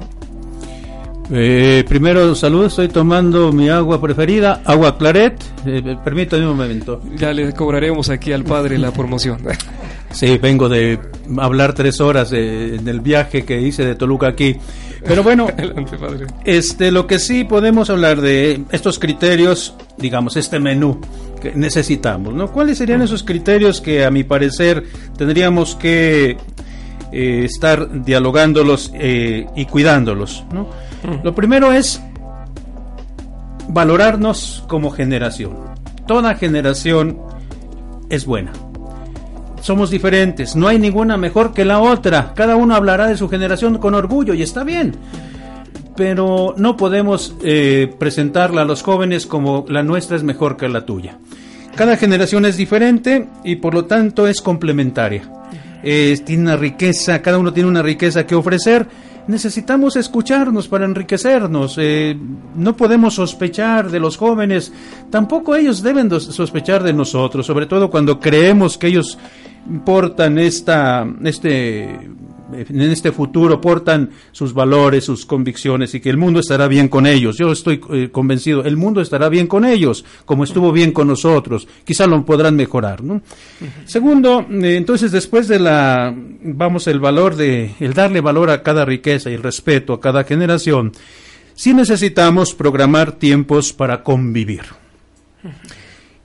Eh, primero, saludos, estoy tomando mi agua preferida, agua claret. Eh, permítame un momento. Ya le cobraremos aquí al padre la promoción. Sí, vengo de hablar tres horas eh, del viaje que hice de Toluca aquí. Pero bueno, Adelante, padre. este, lo que sí podemos hablar de estos criterios, digamos, este menú que necesitamos, ¿no? ¿Cuáles serían esos criterios que a mi parecer tendríamos que eh, estar dialogándolos eh, y cuidándolos, ¿no? Lo primero es valorarnos como generación. Toda generación es buena. Somos diferentes, no hay ninguna mejor que la otra. Cada uno hablará de su generación con orgullo y está bien. Pero no podemos eh, presentarla a los jóvenes como la nuestra es mejor que la tuya. Cada generación es diferente y por lo tanto es complementaria. Eh, tiene una riqueza, cada uno tiene una riqueza que ofrecer. Necesitamos escucharnos para enriquecernos. eh, no podemos sospechar de los jóvenes, tampoco ellos deben sospechar de nosotros, sobre todo cuando creemos que ellos portan esta, este, en este futuro, portan sus valores, sus convicciones y que el mundo estará bien con ellos. Yo estoy eh, convencido, el mundo estará bien con ellos, como estuvo bien con nosotros. Quizá lo podrán mejorar, ¿no? Segundo, eh, entonces después de la, vamos, el valor de, el darle valor a cada riqueza y el respeto a cada generación, sí necesitamos programar tiempos para convivir.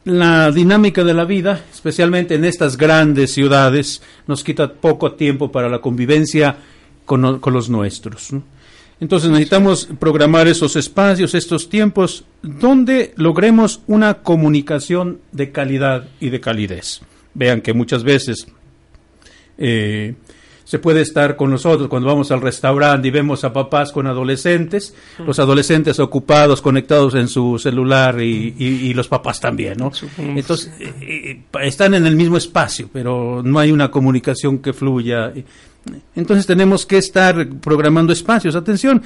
La dinámica de la vida, especialmente en estas grandes ciudades, nos quita poco tiempo para la convivencia con, con los nuestros. Entonces necesitamos programar esos espacios, estos tiempos, donde logremos una comunicación de calidad y de calidez. Vean que muchas veces eh, se puede estar con nosotros cuando vamos al restaurante y vemos a papás con adolescentes, los adolescentes ocupados, conectados en su celular y, los papás también, ¿no? Entonces, eh, eh, están en el mismo espacio, pero no hay una comunicación que fluya. Entonces tenemos que estar programando espacios. Atención,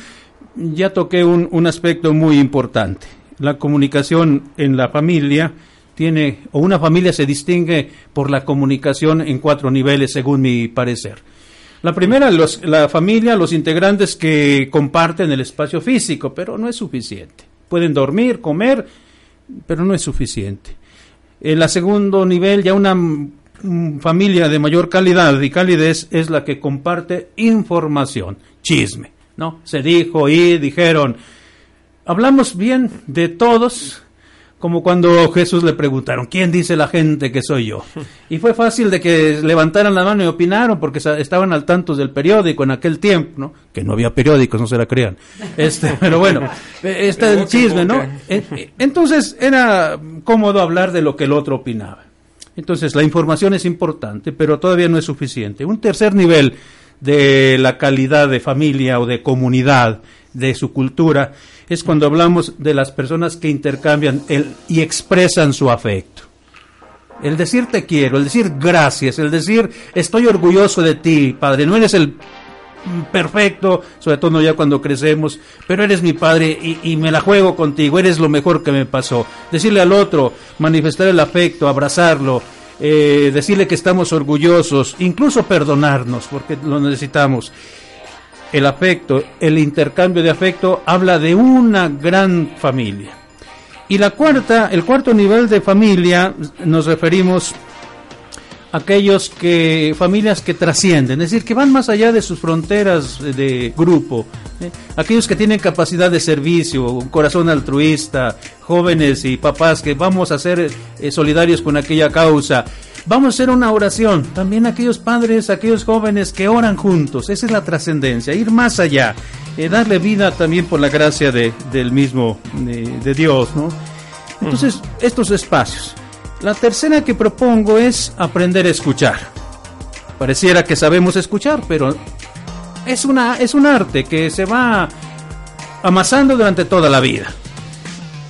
ya toqué un, un aspecto muy importante. La comunicación en la familia tiene, o una familia se distingue por la comunicación en cuatro niveles, según mi parecer. La primera, los, la familia, los integrantes que comparten el espacio físico, pero no es suficiente. Pueden dormir, comer, pero no es suficiente. En la segundo nivel, ya una mm, familia de mayor calidad y calidez es la que comparte información, chisme, ¿no? Se dijo y dijeron, hablamos bien de todos, como cuando Jesús le preguntaron, ¿quién dice la gente que soy yo? Y fue fácil de que levantaran la mano y opinaron porque estaban al tanto del periódico en aquel tiempo, ¿no? Que no había periódicos, no se la crean. Este, pero bueno, este el chisme, ¿no? Eh, eh, entonces era cómodo hablar de lo que el otro opinaba. Entonces la información es importante, pero todavía no es suficiente. Un tercer nivel de la calidad de familia o de comunidad, de su cultura, es cuando hablamos de las personas que intercambian el, y expresan su afecto. El decir te quiero, el decir gracias, el decir estoy orgulloso de ti, Padre, no eres el perfecto, sobre todo ya cuando crecemos, pero eres mi padre y, y, me la juego contigo, eres lo mejor que me pasó. Decirle al otro, manifestar el afecto, abrazarlo, eh, decirle que estamos orgullosos, incluso perdonarnos, porque lo necesitamos el afecto, el intercambio de afecto, habla de una gran familia. Y la cuarta, el cuarto nivel de familia, nos referimos a aquellos que, familias que trascienden, es decir, que van más allá de sus fronteras de grupo, ¿eh? aquellos que tienen capacidad de servicio, un corazón altruista, jóvenes y papás que vamos a ser eh, solidarios con aquella causa, Vamos a hacer una oración. También aquellos padres, aquellos jóvenes que oran juntos. Esa es la trascendencia, ir más allá. Eh, darle vida también por la gracia de, del mismo, de, Dios, ¿no? Entonces, estos espacios. La tercera que propongo es aprender a escuchar. Pareciera que sabemos escuchar, pero es, una, es un arte que se va amasando durante toda la vida.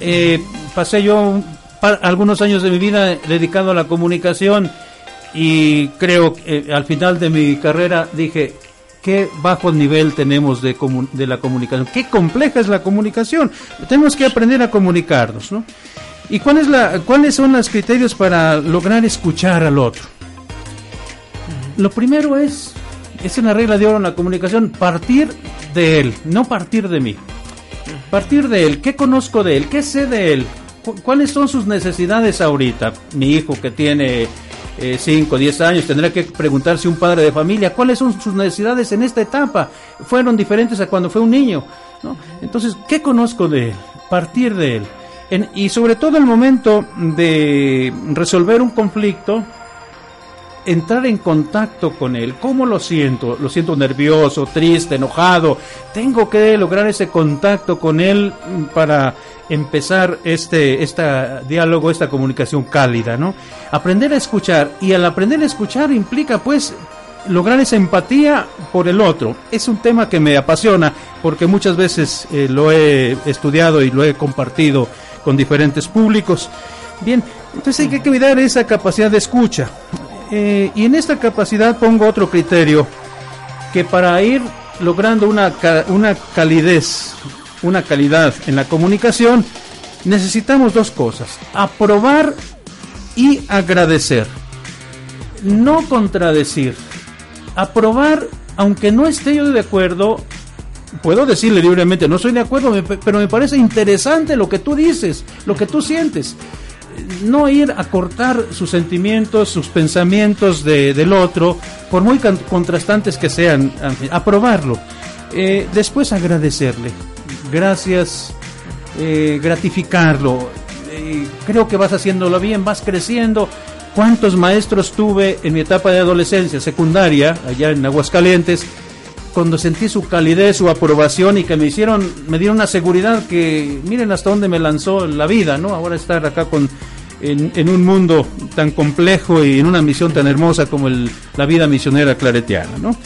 Eh, pasé yo algunos años de mi vida dedicado a la comunicación y creo que eh, al final de mi carrera dije, qué bajo nivel tenemos de, de, la comunicación, qué compleja es la comunicación. Tenemos que aprender a comunicarnos, ¿no? ¿Y cuál es la, cuáles son los criterios para lograr escuchar al otro? Lo primero es, es una regla de oro en la comunicación, partir de él, no partir de mí. Partir de él, ¿qué conozco de él? ¿Qué sé de él? ¿Cuáles son sus necesidades ahorita? Mi hijo que tiene 5 o 10 años tendrá que preguntarse un padre de familia, ¿cuáles son sus necesidades en esta etapa? Fueron diferentes a cuando fue un niño. ¿no? Entonces, ¿qué conozco de él? Partir de él. y sobre todo el momento de resolver un conflicto, entrar en contacto con él. ¿Cómo lo siento? Lo siento nervioso, triste, enojado. Tengo que lograr ese contacto con él para empezar este, este diálogo, esta comunicación cálida, ¿no? Aprender a escuchar y al aprender a escuchar implica pues lograr esa empatía por el otro. Es un tema que me apasiona porque muchas veces eh, lo he estudiado y lo he compartido con diferentes públicos. Bien, entonces hay que cuidar esa capacidad de escucha. Eh, y en esta capacidad pongo otro criterio, que para ir logrando una, una calidez una calidad en la comunicación, necesitamos dos cosas, aprobar y agradecer. No contradecir. Aprobar, aunque no esté yo de acuerdo, puedo decirle libremente, no estoy de acuerdo, pero me parece interesante lo que tú dices, lo que tú sientes. No ir a cortar sus sentimientos, sus pensamientos del otro, por muy contrastantes que sean, aprobarlo. Eh, después agradecerle gracias, eh, gratificarlo. Eh, creo que vas haciéndolo bien, vas creciendo. ¿Cuántos maestros tuve en mi etapa de adolescencia, secundaria, allá en Aguascalientes, cuando sentí su calidez, su aprobación y que me hicieron, me dieron una seguridad que miren hasta dónde me lanzó la vida, ¿no? Ahora estar acá con en, un mundo tan complejo y en una misión tan hermosa como el, la vida misionera claretiana, ¿no?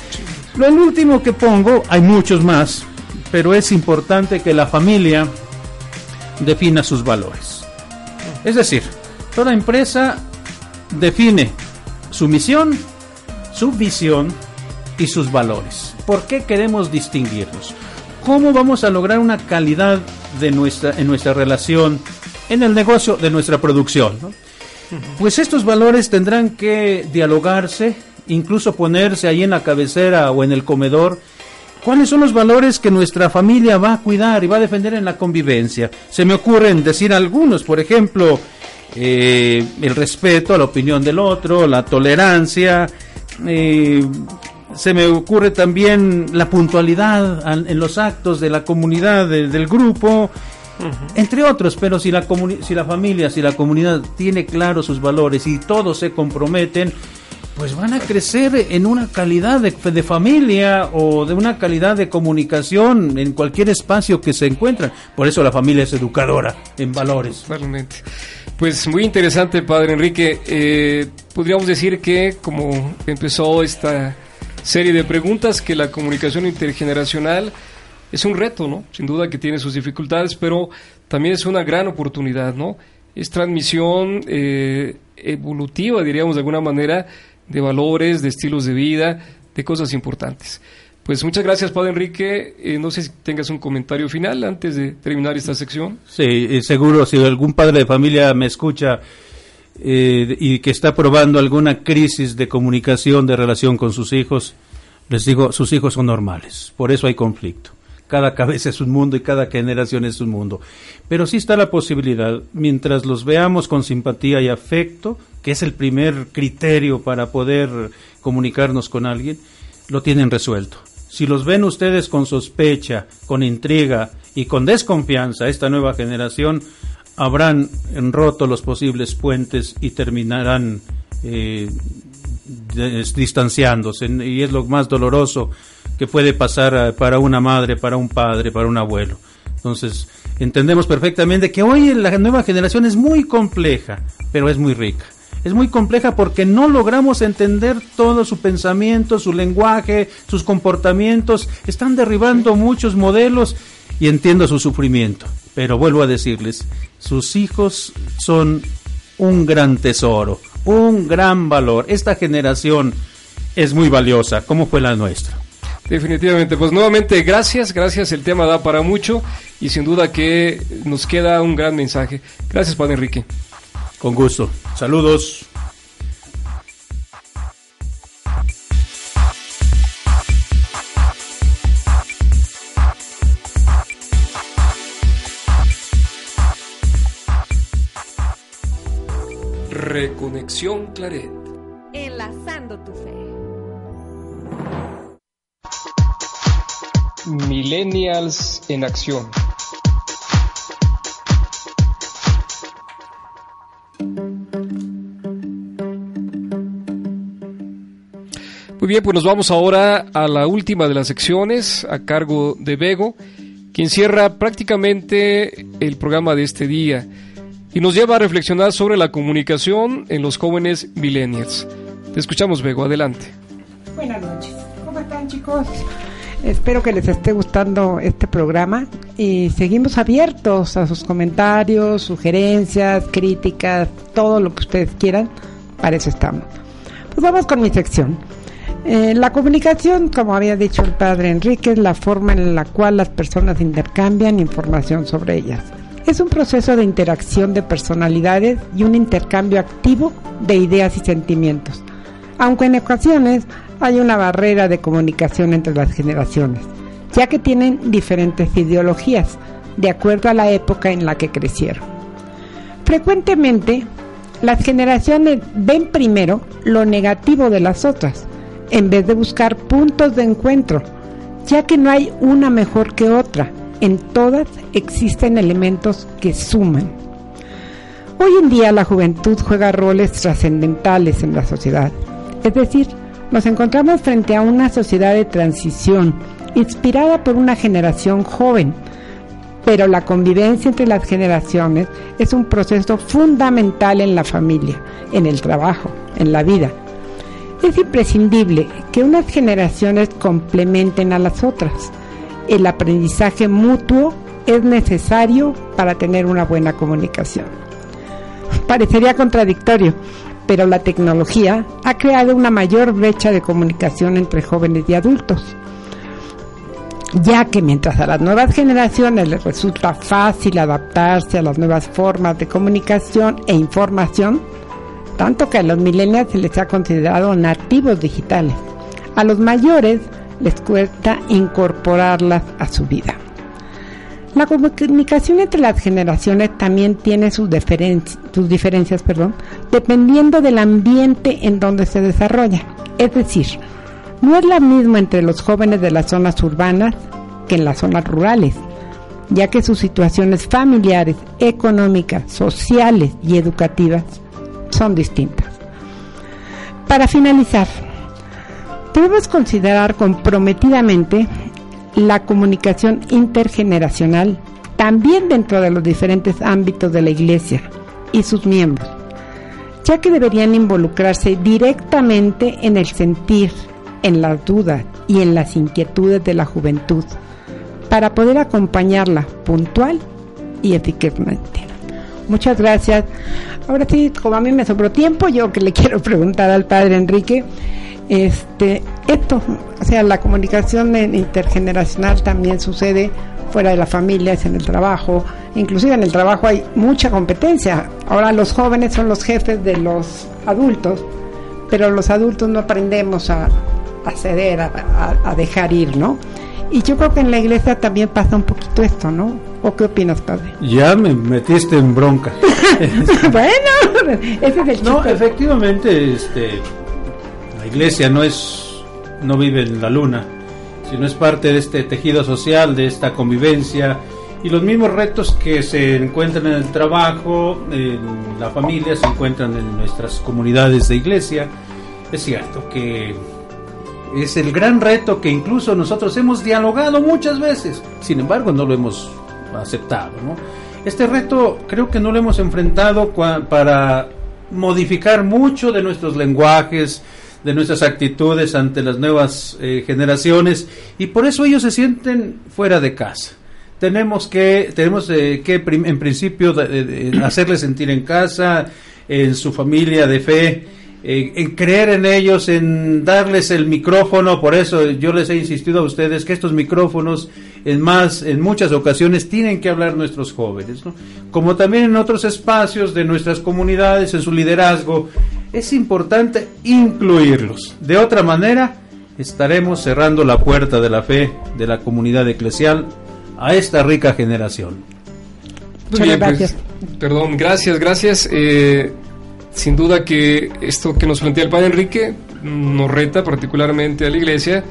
Lo el último que pongo, hay muchos más, pero es importante que la familia defina sus valores. Es decir, toda empresa define su misión, su visión y sus valores. ¿Por qué queremos distinguirnos? ¿Cómo vamos a lograr una calidad de nuestra, en nuestra relación, en el negocio de nuestra producción? Pues estos valores tendrán que dialogarse, incluso ponerse ahí en la cabecera o en el comedor. ¿Cuáles son los valores que nuestra familia va a cuidar y va a defender en la convivencia? Se me ocurren decir algunos, por ejemplo, eh, el respeto a la opinión del otro, la tolerancia, eh, se me ocurre también la puntualidad en los actos de la comunidad, del grupo, entre otros, pero si la, si la familia, si la comunidad tiene claro sus valores y todos se comprometen, pues van a crecer en una calidad de, de, familia o de una calidad de comunicación en cualquier espacio que se encuentran. Por eso la familia es educadora en valores. Realmente. Pues muy interesante, padre Enrique. Eh, podríamos decir que como empezó esta serie de preguntas, que la comunicación intergeneracional es un reto, ¿no? Sin duda que tiene sus dificultades, pero también es una gran oportunidad, ¿no? Es transmisión eh, evolutiva, diríamos de alguna manera, de valores, de estilos de vida, de cosas importantes. Pues muchas gracias, Padre Enrique. Eh, no sé si tengas un comentario final antes de terminar esta sección. Sí, eh, seguro, si algún padre de familia me escucha eh, y que está probando alguna crisis de comunicación, de relación con sus hijos, les digo, sus hijos son normales, por eso hay conflicto. Cada cabeza es un mundo y cada generación es un mundo. Pero sí está la posibilidad, mientras los veamos con simpatía y afecto, que es el primer criterio para poder comunicarnos con alguien, lo tienen resuelto. Si los ven ustedes con sospecha, con intriga y con desconfianza, esta nueva generación, habrán roto los posibles puentes y terminarán eh, distanciándose. Y es lo más doloroso que puede pasar eh, para una madre, para un padre, para un abuelo. Entonces, entendemos perfectamente que hoy la nueva generación es muy compleja, pero es muy rica. Es muy compleja porque no logramos entender todo su pensamiento, su lenguaje, sus comportamientos. Están derribando muchos modelos y entiendo su sufrimiento. Pero vuelvo a decirles, sus hijos son un gran tesoro, un gran valor. Esta generación es muy valiosa, como fue la nuestra. Definitivamente, pues nuevamente gracias, gracias, el tema da para mucho y sin duda que nos queda un gran mensaje. Gracias, Padre Enrique. Con gusto. Saludos. Reconexión Claret. Enlazando tu fe. Millennials en acción. Muy bien, pues nos vamos ahora a la última de las secciones a cargo de Bego, quien cierra prácticamente el programa de este día y nos lleva a reflexionar sobre la comunicación en los jóvenes millennials. Te escuchamos, Bego, adelante. Buenas noches. ¿Cómo están, chicos? Espero que les esté gustando este programa y seguimos abiertos a sus comentarios, sugerencias, críticas, todo lo que ustedes quieran. Para eso estamos. Pues vamos con mi sección. Eh, la comunicación, como había dicho el padre Enrique, es la forma en la cual las personas intercambian información sobre ellas. Es un proceso de interacción de personalidades y un intercambio activo de ideas y sentimientos, aunque en ocasiones hay una barrera de comunicación entre las generaciones, ya que tienen diferentes ideologías, de acuerdo a la época en la que crecieron. Frecuentemente, las generaciones ven primero lo negativo de las otras, en vez de buscar puntos de encuentro, ya que no hay una mejor que otra. En todas existen elementos que suman. Hoy en día la juventud juega roles trascendentales en la sociedad, es decir, Nos encontramos frente a una sociedad de transición, inspirada por una generación joven, pero la convivencia entre las generaciones es un proceso fundamental en la familia, en el trabajo, en la vida. Es imprescindible que unas generaciones complementen a las otras. El aprendizaje mutuo es necesario para tener una buena comunicación. Parecería contradictorio, pero la tecnología ha creado una mayor brecha de comunicación entre jóvenes y adultos ya que mientras a las nuevas generaciones les resulta fácil adaptarse a las nuevas formas de comunicación e información, tanto que a los millennials se les ha considerado nativos digitales, a los mayores les cuesta incorporarlas a su vida. La comunicación entre las generaciones también tiene sus, sus diferencias perdón, dependiendo del ambiente en donde se desarrolla. Es decir, no es la misma entre los jóvenes de las zonas urbanas que en las zonas rurales, ya que sus situaciones familiares, económicas, sociales y educativas son distintas. Para finalizar, debemos considerar comprometidamente la comunicación intergeneracional también dentro de los diferentes ámbitos de la Iglesia y sus miembros, ya que deberían involucrarse directamente en el sentir, en las dudas y en las inquietudes de la juventud, para poder acompañarla puntual y eficazmente. Muchas gracias. Ahora sí, como a mí me sobró tiempo, yo que le quiero preguntar al padre Enrique, este, esto, o sea, la comunicación intergeneracional también sucede fuera de la familia, es en el trabajo, inclusive en el trabajo hay mucha competencia. Ahora los jóvenes son los jefes de los adultos, pero los adultos no aprendemos a, ceder, a, dejar ir, ¿no? Y yo creo que en la iglesia también pasa un poquito esto, ¿no? ¿O qué opinas, padre? Ya me metiste en bronca. bueno, ese es el No, efectivamente, este, la iglesia no es, no vive en la luna, sino es parte de este tejido social, de esta convivencia y los mismos retos que se encuentran en el trabajo, en la familia, se encuentran en nuestras comunidades de iglesia. Es cierto que es el gran reto que incluso nosotros hemos dialogado muchas veces, sin embargo no lo hemos aceptado. Este reto creo que no lo hemos enfrentado para modificar mucho de nuestros lenguajes, de nuestras actitudes ante las nuevas eh, generaciones y por eso ellos se sienten fuera de casa. Tenemos que, tenemos eh, que en principio hacerles sentir en casa, en su familia de fe, en creer en ellos, en darles el micrófono, por eso yo les he insistido a ustedes que estos micrófonos en más, en muchas ocasiones tienen que hablar nuestros jóvenes, como también en otros espacios de nuestras comunidades, en su liderazgo, es importante incluirlos. De otra manera, estaremos cerrando la puerta de la fe de la comunidad eclesial a esta rica generación. Muchas gracias. perdón, gracias, gracias. Eh, sin duda que esto que nos plantea el Padre Enrique nos reta particularmente a la Iglesia,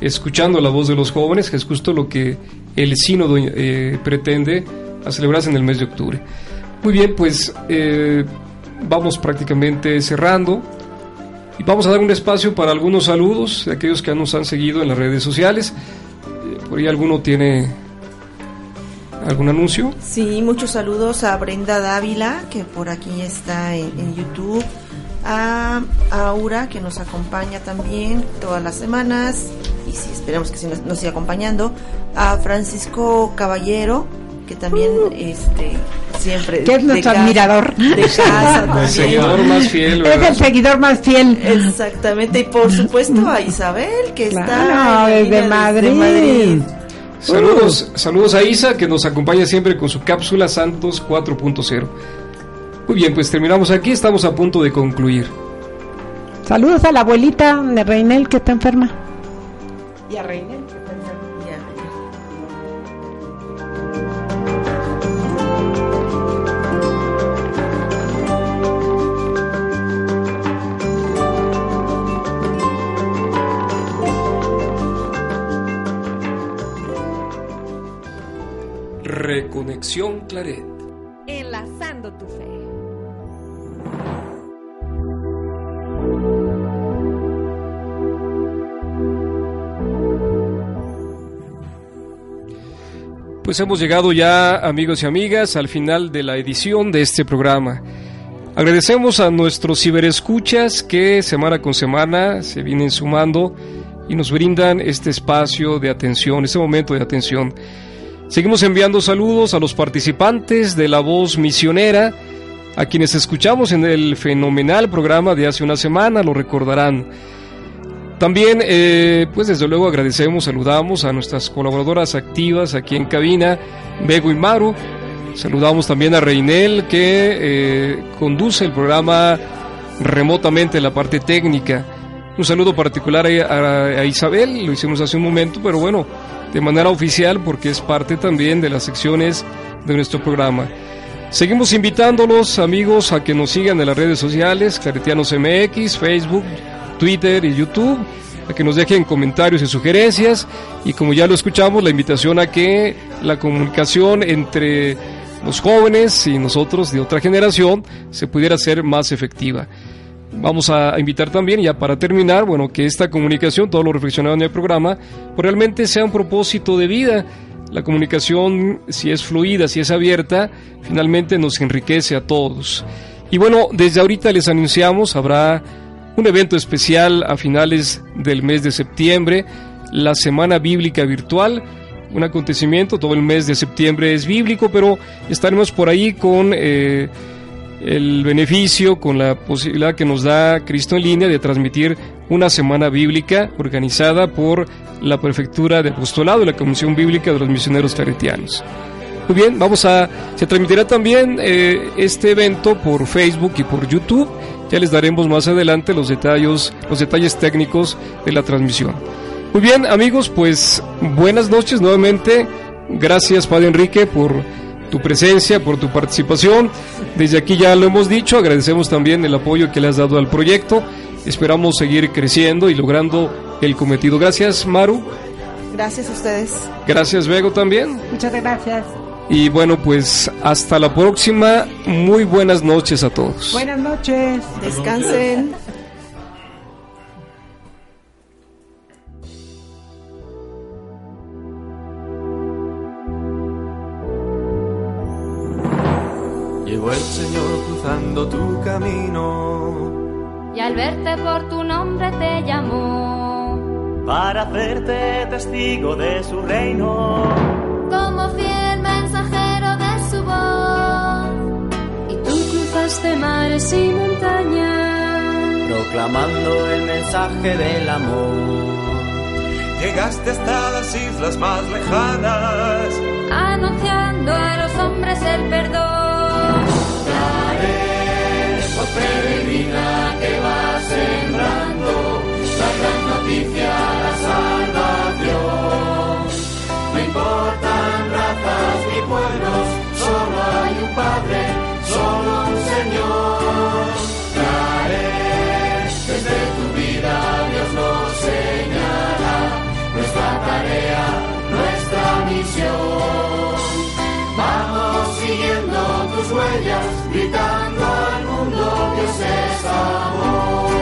escuchando la voz de los jóvenes, que es justo lo que el sínodo eh, pretende a celebrarse en el mes de octubre. Muy bien, pues eh, vamos prácticamente cerrando. Y vamos a dar un espacio para algunos saludos de aquellos que nos han seguido en las redes sociales. Eh, por ahí alguno tiene ¿Algún anuncio? Sí, muchos saludos a Brenda Dávila, que por aquí está en, YouTube, a, Aura, que nos acompaña también todas las semanas, y sí, esperamos que nos, siga acompañando, a Francisco Caballero, que también este siempre que es nuestro admirador de casa el seguidor más fiel es el seguidor más fiel exactamente y por supuesto a Isabel que está desde Madrid. Saludos, saludos a Isa que nos acompaña siempre con su cápsula Santos 4.0. Muy bien, pues terminamos aquí, estamos a punto de concluir. Saludos a la abuelita de Reinel que está enferma. Y a Reinel. Reconexión Claret. Enlazando tu fe. Pues hemos llegado ya, amigos y amigas, al final de la edición de este programa. Agradecemos a nuestros ciberescuchas que semana con semana se vienen sumando y nos brindan este espacio de atención, este momento de atención. Seguimos enviando saludos a los participantes de La Voz Misionera, a quienes escuchamos en el fenomenal programa de hace una semana, lo recordarán. También, eh, pues desde luego agradecemos, saludamos a nuestras colaboradoras activas aquí en cabina, Bego y Maru. Saludamos también a Reinel que eh, conduce el programa remotamente en la parte técnica. Un saludo particular a, Isabel, lo hicimos hace un momento, pero bueno, de manera oficial porque es parte también de las secciones de nuestro programa. Seguimos invitándolos, amigos, a que nos sigan en las redes sociales, Claretianos MX, Facebook, Twitter y YouTube, a que nos dejen comentarios y sugerencias y como ya lo escuchamos, la invitación a que la comunicación entre los jóvenes y nosotros de otra generación se pudiera hacer más efectiva. Vamos a invitar también, ya para terminar, bueno, que esta comunicación, todo lo reflexionado en el programa, pues realmente sea un propósito de vida. La comunicación, si es fluida, si es abierta, finalmente nos enriquece a todos. Y bueno, desde ahorita les anunciamos, habrá un evento especial a finales del mes de septiembre, la Semana Bíblica Virtual, un acontecimiento, todo el mes de septiembre es bíblico, pero estaremos por ahí con eh, el beneficio, con la posibilidad que nos da Cristo en línea de transmitir una semana bíblica organizada por la Prefectura de Apostolado y la Comisión Bíblica de los Misioneros Claretianos. Muy bien, vamos a. Se transmitirá también eh, este evento por Facebook y por YouTube. Ya les daremos más adelante los detalles, los detalles técnicos de la transmisión. Muy bien, amigos, pues buenas noches nuevamente. Gracias, Padre Enrique, por tu presencia, por tu participación. Desde aquí ya lo hemos dicho, agradecemos también el apoyo que le has dado al proyecto. Esperamos seguir creciendo y logrando el cometido. Gracias, Maru. Gracias a ustedes. Gracias, Vego, también. Muchas gracias. Y bueno, pues hasta la próxima. Muy buenas noches a todos. Buenas noches. Descansen. Tu camino. Y al verte por tu nombre te llamó. Para hacerte testigo de su reino. Como fiel mensajero de su voz. Y tú cruzaste mares y montañas. Proclamando el mensaje del amor. Llegaste hasta las islas más lejanas. Anunciando a los hombres el perdón. Peregrina que va sembrando la gran noticia, la salvación. No importan razas ni pueblos, solo hay un Padre, solo un Señor. Trae, desde tu vida Dios nos señala nuestra tarea, nuestra misión. Vamos siguiendo tus huellas, Dios es amor.